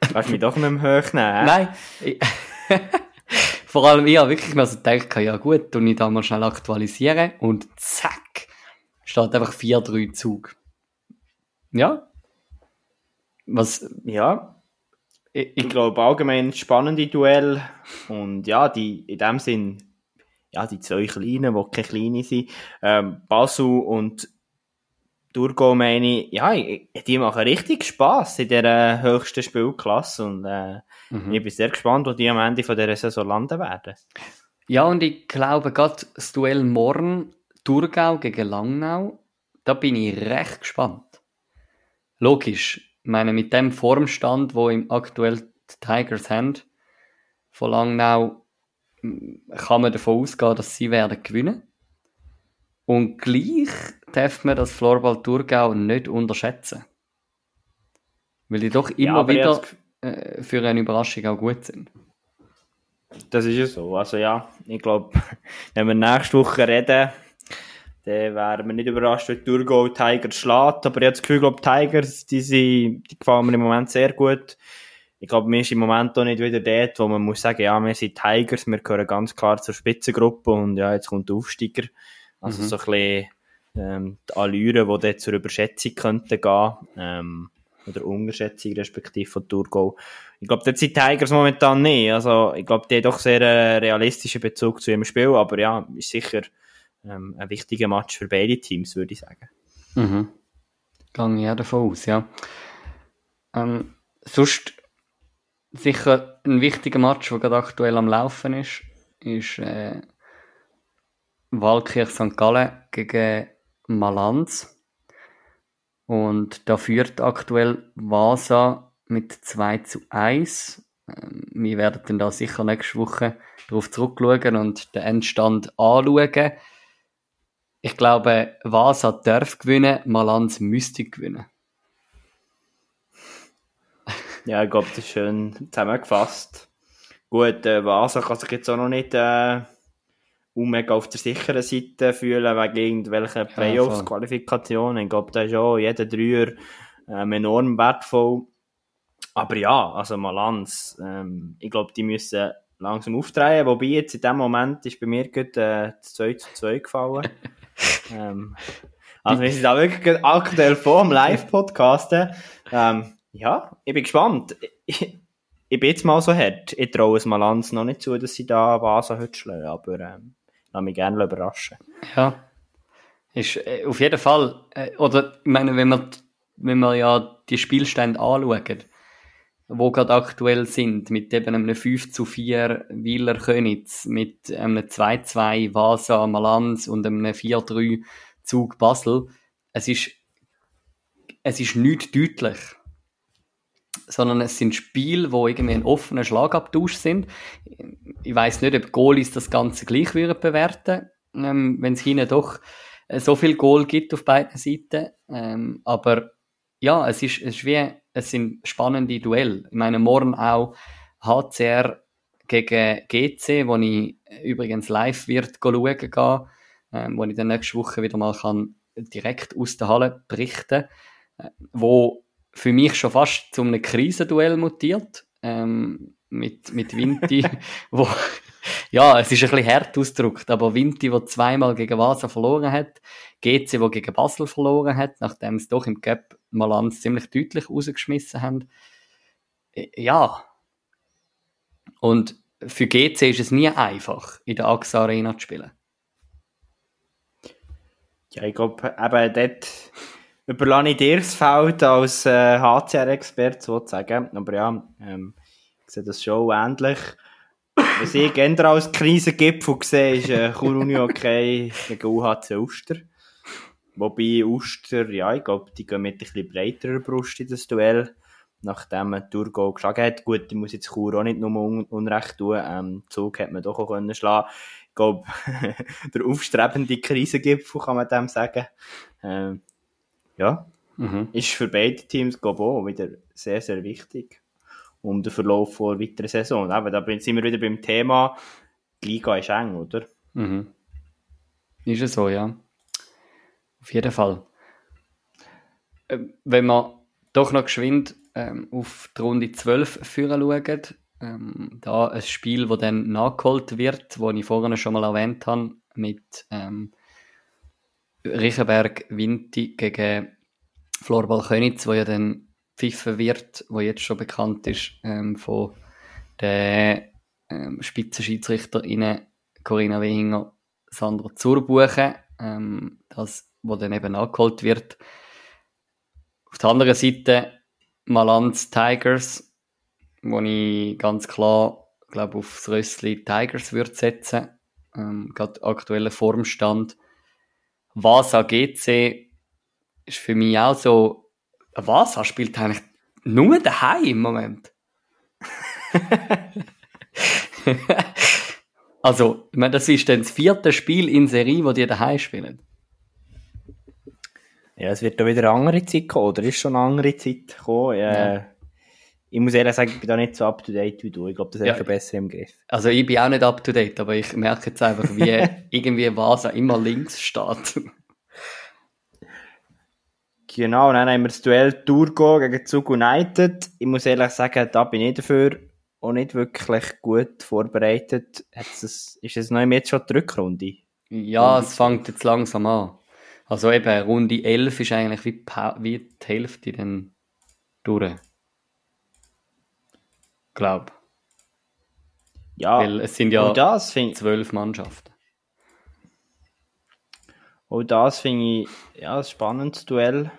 Kannst du mich doch nicht mehr hochnehmen? Nein. [LAUGHS] vor allem, ich habe wirklich mal so gedacht, ja gut, und ich da mal schnell aktualisieren und zack, steht einfach 4-3 Zug. Ja. Was, Ja, ich, ich glaube allgemein spannende Duell und ja, die in dem Sinn, ja, die zwei Kleinen, die keine Kleine sind, ähm, Basel und Thurgau meine ich, ja, die machen richtig Spass in dieser höchsten Spielklasse und äh, mhm. ich bin sehr gespannt, wo die am Ende von dieser Saison landen werden. Ja, und ich glaube, gerade das Duell morgen, Thurgau gegen Langnau, da bin ich recht gespannt. Logisch, ich meine, mit dem Formstand, wo im aktuell die Tigers haben, von Langnau, kann man davon ausgehen, dass sie werden gewinnen. Und gleich darf man das Floorball Thurgau nicht unterschätzen. Weil die doch Ja, immer ich wieder äh, für eine Überraschung auch gut sind. Das ist ja so. Also ja, ich glaube, [LAUGHS] wenn wir nächste Woche reden, dann wären wir nicht überrascht, wenn Thurgau Tigers schlägt. Aber ich habe das Gefühl, glaube Tigers, die, sind, die gefallen mir im Moment sehr gut. Ich glaube, mir ist im Moment auch nicht wieder dort, wo man muss sagen, ja, wir sind Tigers, wir gehören ganz klar zur Spitzengruppe und ja, jetzt kommt der Aufsteiger. Also Mhm. so ein bisschen ähm, die Allüren, die dort zur Überschätzung könnten gehen. Ähm, oder Unterschätzung respektive von Thurgau. Ich glaube, dort sind die Tigers momentan nicht. Also, ich glaube, die haben doch sehr einen realistischen Bezug zu ihrem Spiel, aber ja, ist sicher ähm, ein wichtiger Match für beide Teams, würde ich sagen. Mhm. Gehe ich auch davon aus, ja. Ähm, sonst sicher ein wichtiger Match, der gerade aktuell am Laufen ist, ist äh, Walkirch St. Gallen gegen Malanz. Und da führt aktuell Vasa mit 2 zu 1. Ähm, wir werden da sicher nächste Woche darauf zurückschauen und den Endstand anschauen. Ich glaube, Vasa darf gewinnen, Malanz müsste gewinnen. Ja, ich glaube, das ist schön zusammengefasst. Gut, äh, Vasa kann sich jetzt auch noch nicht äh, mega auf der sicheren Seite fühlen, wegen irgendwelchen Playoffs-Qualifikationen. Ich glaube, da ist auch jeder Dreier ähm, enorm wertvoll. Aber ja, also Malanz, ähm, ich glaube, die müssen langsam aufdrehen, wobei jetzt in dem Moment ist bei mir gerade äh, das 2 zu 2 gefallen. [LAUGHS] ähm, also wir sind da wirklich aktuell vor dem Live-Podcasten. Ähm, ja, ich bin gespannt. Ich, ich bin jetzt mal so hart. Ich traue es Malanz noch nicht zu, dass sie da Vasa heute schlagen, aber ähm, lass mich gerne überraschen. Ja. Ist äh, auf jeden Fall, äh, oder ich meine, wenn wir, wenn wir ja die Spielstände anschauen, wo gerade aktuell sind, mit eben einem 5 zu 4 Wieler Könitz, mit einem 2-2 Vasa Malanz und einem 4-3 Zug Basel, es ist, es ist nicht deutlich. Sondern es sind Spiele, wo irgendwie ein offener Schlagabtausch sind. Ich weiß nicht, ob Goalies das Ganze gleich würden bewerten, ähm, wenn es hinten doch äh, so viel Goal gibt auf beiden Seiten. Ähm, aber ja, es ist, es ist wie, es sind spannende Duelle. Ich meine, morgen auch HCR gegen GC, wo ich übrigens live wird schauen gehen, ähm, wo ich dann nächste Woche wieder mal kann direkt aus der Halle berichten, äh, wo für mich schon fast zu einem Krisenduell mutiert, ähm, mit, mit Vinti, [LAUGHS] wo, ja, es ist ein bisschen hart ausgedrückt, aber Vinti, der zweimal gegen Vasa verloren hat, GC, der gegen Basel verloren hat, nachdem sie doch im Cup Malanz ziemlich deutlich rausgeschmissen haben. Äh, Ja. Und für GC ist es nie einfach, in der AXA Arena zu spielen. Ja, ich glaube, eben dort überlasse ich dir das Feld als äh, HCR-Experte sozusagen. Aber ja, ähm, ich sehe das schon ähnlich. Was ich generell als Krisengipfel sehe, ist äh, Chur Uni okay gegen UHC Uster. Wobei Uster, ja, ich glaube, die gehen mit ein bisschen breiterer Brust in das Duell. Nachdem Thurgau geschlagen hat. Gut, ich muss jetzt Chur auch nicht nur un Unrecht tun. Ähm, Zug hat man doch auch können schlagen. Ich glaube, [LAUGHS] der aufstrebende Krisengipfel kann man dem sagen. Ähm, ja, Mhm. ist für beide Teams glaube ich, auch wieder sehr, sehr wichtig. Um den Verlauf der weiteren Saison. Eben, da sind wir wieder beim Thema, die Liga ist eng, oder? Mhm. Ist es so, ja. Auf jeden Fall. Ähm, Wenn wir doch noch geschwind ähm, auf die Runde 12 führen schauen, Ähm, da ein Spiel, wo dann nachgeholt wird, wo ich vorhin schon mal erwähnt habe, mit ähm, Riechenberg Vinti gegen Florbal Könitz, wo ja dann pfiffen wird, wo jetzt schon bekannt ist ähm, von der ähm, Spitzenschiedsrichterin Corinna Wehinger, Sandra Zurbuchen, ähm, das, wo dann eben nachgeholt wird. Auf der anderen Seite Malanz Tigers, wo ich ganz klar, glaube aufs Rössli Tigers würde setzen. Ähm, gerade aktueller Formstand. Vasa GC ist für mich auch so, Vasa spielt eigentlich nur daheim im Moment. [LAUGHS] also, ich meine, das ist dann das vierte Spiel in Serie, wo die daheim spielen. Ja, es wird da wieder eine andere Zeit kommen, oder ist schon eine andere Zeit gekommen. Äh, Ja. Ich muss ehrlich sagen, ich bin da nicht so up to date wie du. Ich glaube, das Ja. ist schon besser im Griff. Also ich bin auch nicht up to date, aber ich merke jetzt einfach, wie [LAUGHS] irgendwie Vasa immer links steht. Genau, und dann haben wir das Duell Turgo gegen Zug United. Ich muss ehrlich sagen, da bin ich dafür auch nicht wirklich gut vorbereitet. Hat's das, ist es noch jetzt schon die Rückrunde? Ja, es fängt jetzt langsam an. Also eben, Runde 11 ist eigentlich wie, wie die Hälfte dann durch. Glaub. Ja, Weil es sind ja und das zwölf Mannschaften. auch das finde ich ja, ein spannendes Duell.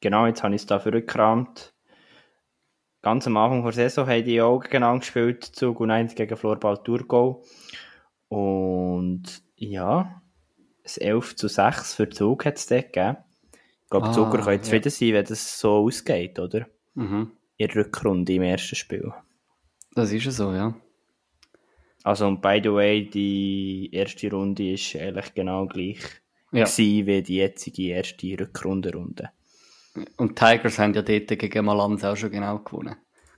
Genau, jetzt habe ich es da vorgekramt. Ganz am Anfang der Saison haben die auch gegeneinander gespielt, Zug United gegen Florbal Turgo. Und ja, ein 11 zu 6 für Zug hat es dort gegeben. Ich glaube, Ah, Zuger können ja. zufrieden sein, wenn das so ausgeht, oder? Mhm. In der Rückrunde im ersten Spiel. Das ist ja so, ja. Also, und by the way, die erste Runde ist eigentlich genau gleich ja. wie die jetzige erste Rückrundenrunde. Und die Tigers haben ja dort gegen Malanz auch schon genau gewonnen.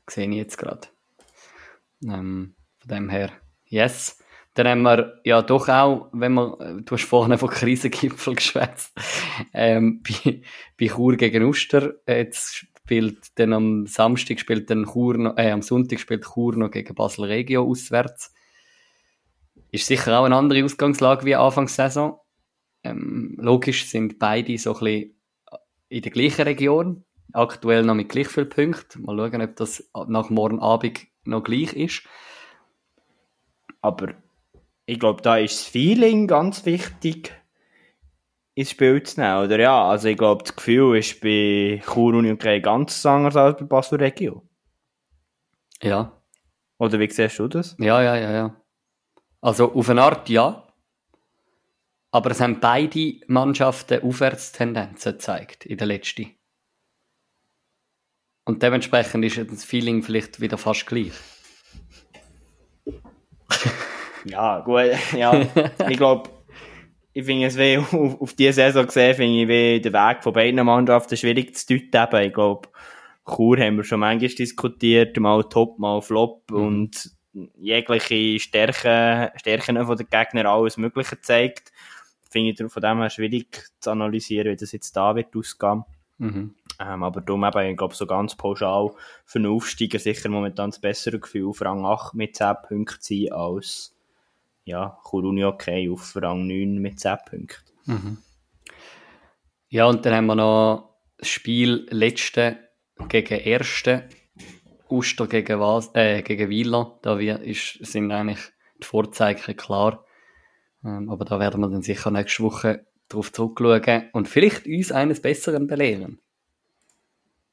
Sehe ich jetzt gerade. Ähm, von dem her, yes. Dann haben wir ja doch auch, wenn wir, äh, du hast vorhin von Krisengipfel [LAUGHS] geschwätzt, ähm, bei, bei Chur gegen Uster, äh, jetzt spielt dann am Samstag spielt dann Chur noch, äh, am Sonntag spielt Chur noch gegen Basel Regio auswärts. Ist sicher auch eine andere Ausgangslage wie Anfangssaison. Ähm, logisch sind beide so ein bisschen in der gleichen Region. Aktuell noch mit gleich viel Punkten. Mal schauen, ob das nach morgen Abend noch gleich ist. Aber ich glaube, da ist das Feeling ganz wichtig, ins Spiel zu nehmen, oder? Ja, also ich glaube, das Gefühl ist bei Chur Union kein ganz anders als bei Basel Regio. Ja, Oder wie siehst du das? ja, ja, ja, ja. Also auf eine Art ja. Aber es haben beide Mannschaften Aufwärtstendenzen gezeigt in der letzten. Und dementsprechend ist das Feeling vielleicht wieder fast gleich. Ja, gut, [LAUGHS] ja. ich glaube, ich finde es wie [LAUGHS] auf, auf diese Saison gesehen, finde ich wie den Weg von beiden Mannschaften schwierig zu deuten. Eben. Ich glaube, Chur haben wir schon manchmal diskutiert, mal top, mal flop und jegliche Stärken, Stärken von den Gegnern alles Mögliche zeigt. Finde ich von dem her schwierig zu analysieren, wie das jetzt da wird ausgehen. Mhm. Ähm, aber darum eben, ich glaube, so ganz pauschal für einen Aufsteiger sicher momentan das bessere Gefühl, auf Rang 8 mit 10 Punkten zu sein, als ja, Churuni okay auf Rang 9 mit 10 Punkten. Ja, und dann haben wir noch das Spiel letzte gegen erste. Uster gegen, Was äh, gegen Wieler. Da wir, ist, sind eigentlich die Vorzeichen klar. Ähm, aber da werden wir dann sicher nächste Woche drauf zurückschauen und vielleicht uns eines Besseren belehren.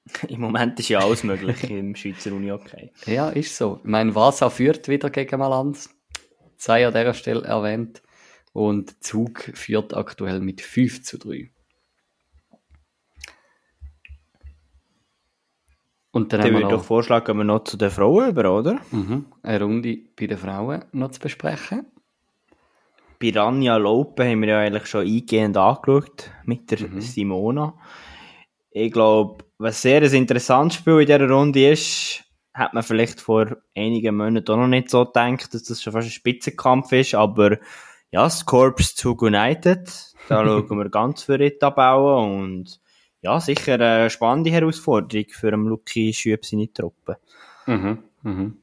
[LAUGHS] Im Moment ist ja alles möglich im Schweizer Uni okay. Ja, ist so. Ich meine, Vasa führt wieder gegen Malanz. Sei an dieser Stelle erwähnt. Und Zug führt aktuell mit 5 zu 3. Und dann Dann würde ich doch vorschlagen, gehen wir noch zu den Frauen über, oder? mhm, eine Runde bei den Frauen noch zu besprechen. Bei Rania Lope haben wir ja eigentlich schon eingehend angeschaut mit der Simona. Ich glaube, was sehr ein interessantes Spiel in dieser Runde ist, hat man vielleicht vor einigen Monaten auch noch nicht so gedacht, dass das schon fast ein Spitzenkampf ist, aber ja, das Corps zu United, da [LAUGHS] schauen wir ganz für die Tabelle und ja, sicher eine spannende Herausforderung für einen Luki Schüb seine Truppe. Mhm, mhm.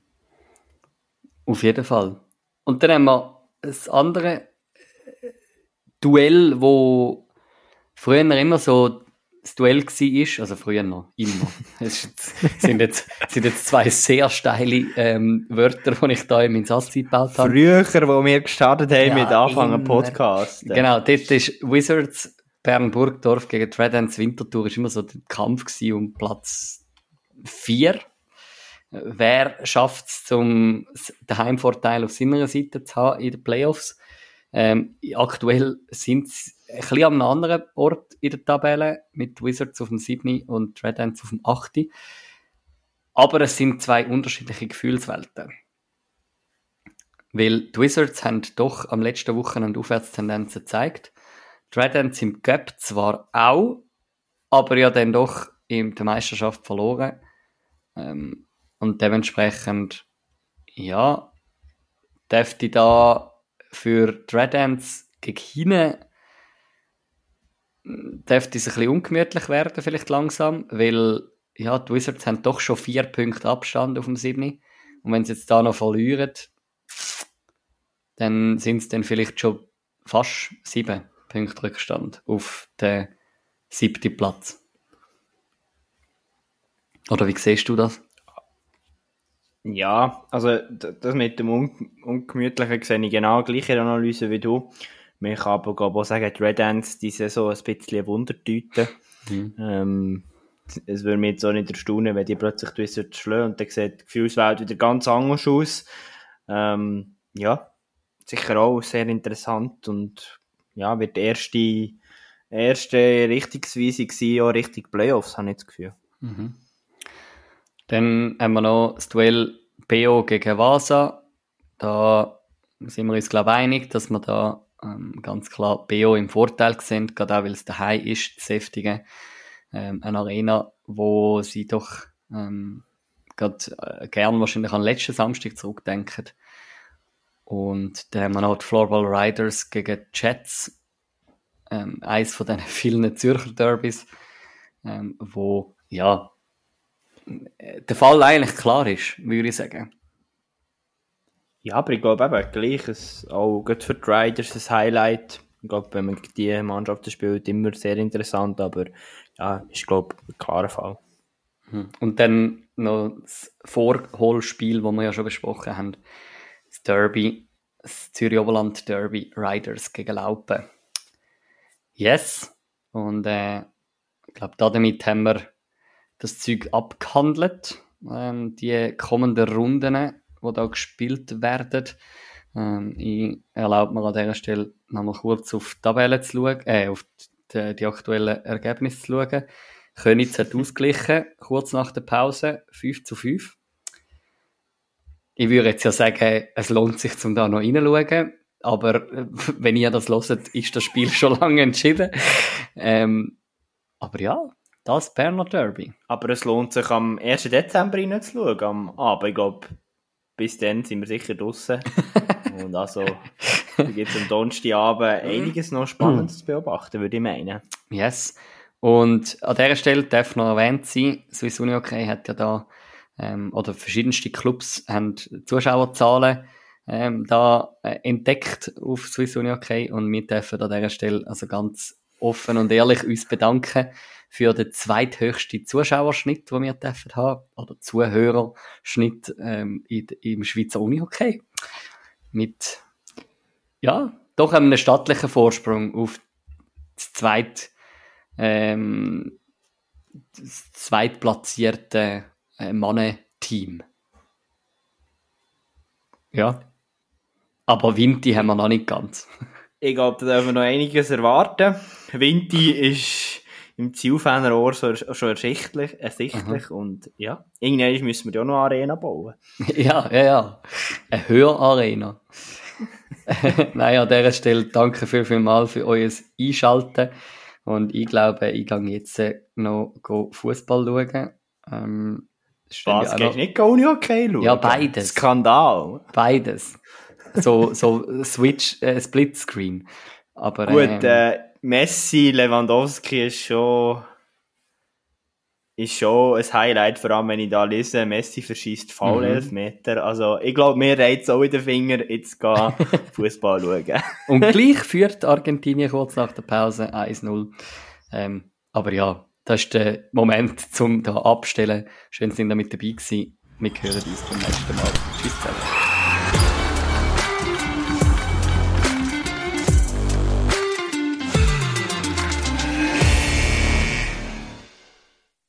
Auf jeden Fall. Und dann haben wir das andere Duell, wo früher immer so das Duell war, also früher noch, immer. [LAUGHS] Es sind, jetzt, sind jetzt zwei sehr steile ähm, Wörter, die ich da in meinen Satz eingebaut habe. Früher, wo wir gestartet haben Ja, mit Anfang am immer. Podcast. Genau, dort ist Wizards Bern Burgdorf gegen Tradance Winterthur ist immer so der Kampf gewesen um Platz 4. Wer schafft es, um den Heimvorteil auf seiner Seite zu haben in den Playoffs? Ähm, aktuell sind sie ein bisschen an einem anderen Ort in der Tabelle, mit Wizards auf dem 7. und Tradance auf dem 8. Aber es sind zwei unterschiedliche Gefühlswelten. Weil die Wizards haben doch am letzten Wochenende Aufwärtstendenzen gezeigt. Die Red Ants im Cup zwar auch, aber ja dann doch in der Meisterschaft verloren. Ähm, und dementsprechend, ja, dürfte da für die Red Ants gegen hinten dürfte es ein bisschen ungemütlich werden, vielleicht langsam, weil ja, die Wizards haben doch schon vier Punkte Abstand auf dem 7. Und wenn sie jetzt da noch verlieren, dann sind es dann vielleicht schon fast sieben Punkte Rückstand auf den siebten Platz. Oder wie siehst du das? Ja, also das mit dem Un Ungemütlichen sehe ich genau gleiche Analyse wie du. Man kann aber auch sagen, die Red Ants, die so ein bisschen Wundertüte. Mhm. Ähm, es würde mich jetzt auch nicht erstaunen, wenn die plötzlich Wizards schlagen und dann sieht die Gefühlswelt wieder ganz anders aus. Ähm, ja, sicher auch sehr interessant und ja, wird die erste, erste Richtungsweise gewesen, auch Richtung Playoffs, habe ich das Gefühl. Mhm. Dann haben wir noch das Duell BO gegen Vasa. Da sind wir uns, glaube ich, einig, dass wir da ähm, ganz klar BO im Vorteil sind, gerade auch, weil es daheim ist, das Säftige. Ähm, eine Arena, wo sie doch ähm, gerade äh, gern wahrscheinlich an den letzten Samstag zurückdenken. Und dann haben wir noch die Floorball Riders gegen Jets. Ähm, eins von diesen [LAUGHS] vielen Zürcher Derbys, ähm, wo, ja, der Fall eigentlich klar ist, würde ich sagen. Ja, aber ich glaube eben, gleiches, auch gerade für die Riders ein Highlight. Ich glaube, wenn man gegen die Mannschaften spielt, immer sehr interessant, aber ja, ist, glaube ich, ein klarer Fall. Und dann noch das Vorholspiel, das wir ja schon besprochen haben. Das Derby, das Zürich Oberland Derby Riders gegen Laupen. Yes. Und äh, ich glaube, damit haben wir das Zeug abgehandelt. Ähm, die kommenden Runden, die da gespielt werden. Ähm, ich erlaube mir an dieser Stelle nochmal kurz auf die Tabelle zu schauen, äh, auf die, die aktuellen Ergebnisse zu schauen. Könitz hat ausgeglichen, kurz nach der Pause, 5 zu 5. Ich würde jetzt ja sagen, es lohnt sich, zum da noch reinzuschauen. Aber äh, wenn ihr das hört, ist das Spiel [LAUGHS] schon lange entschieden. Ähm, aber ja, das Berner Derby. Aber es lohnt sich am 1. Dezember reinzuschauen, am Abend. Ich glaube, bis dann sind wir sicher draußen. [LAUGHS] und also, da gibt es am Donnerstagabend einiges noch Spannendes zu beobachten, würde ich meinen. Yes. Und an dieser Stelle darf noch erwähnt sein, Swiss Uni Hockey hat ja da, ähm, oder verschiedenste Clubs haben Zuschauerzahlen ähm, da äh, entdeckt auf Swiss Uni Hockey und wir dürfen an dieser Stelle also ganz offen und ehrlich uns bedanken für den zweithöchsten Zuschauerschnitt, den wir dürfen haben, oder Zuhörerschnitt ähm, in, im Schweizer Unihockey. Mit, ja, doch einem stattlichen Vorsprung auf das zweit, ähm, das zweitplatzierte äh, Manne-Team. Ja. Aber Vinti haben wir noch nicht ganz. Ich glaube, da dürfen wir noch einiges erwarten. Vinti ist im Zielfähnerohr so, schon ersichtlich, ersichtlich und ja, irgendwann müssen wir ja noch eine Arena bauen. [LAUGHS] ja, ja, ja. Eine Hörarena. [LAUGHS] Nein, an dieser Stelle danke viel, viel mal für euer Einschalten. Und ich glaube, ich gehe jetzt äh, noch Fußball schauen. Ähm, Was, ja gehst nicht Uni-Hockey schauen? Ja, beides. Skandal. Beides. So, so Switch, äh, Splitscreen. Aber, Gut, ähm, äh, Messi, Lewandowski ist schon ist schon ein Highlight, vor allem wenn ich da lese, Messi verschießt Foul Mhm. Elfmeter. Also, ich glaube, mir reizt auch in den Finger, jetzt gehen [LAUGHS] Fußball schauen. Und [LAUGHS] gleich führt Argentinien kurz nach der Pause 1-0. Ähm, aber ja, das ist der Moment zum da abstellen. Schön, dass ihr mit dabei gewesen. Wir hören uns beim nächsten Mal. Tschüss zusammen.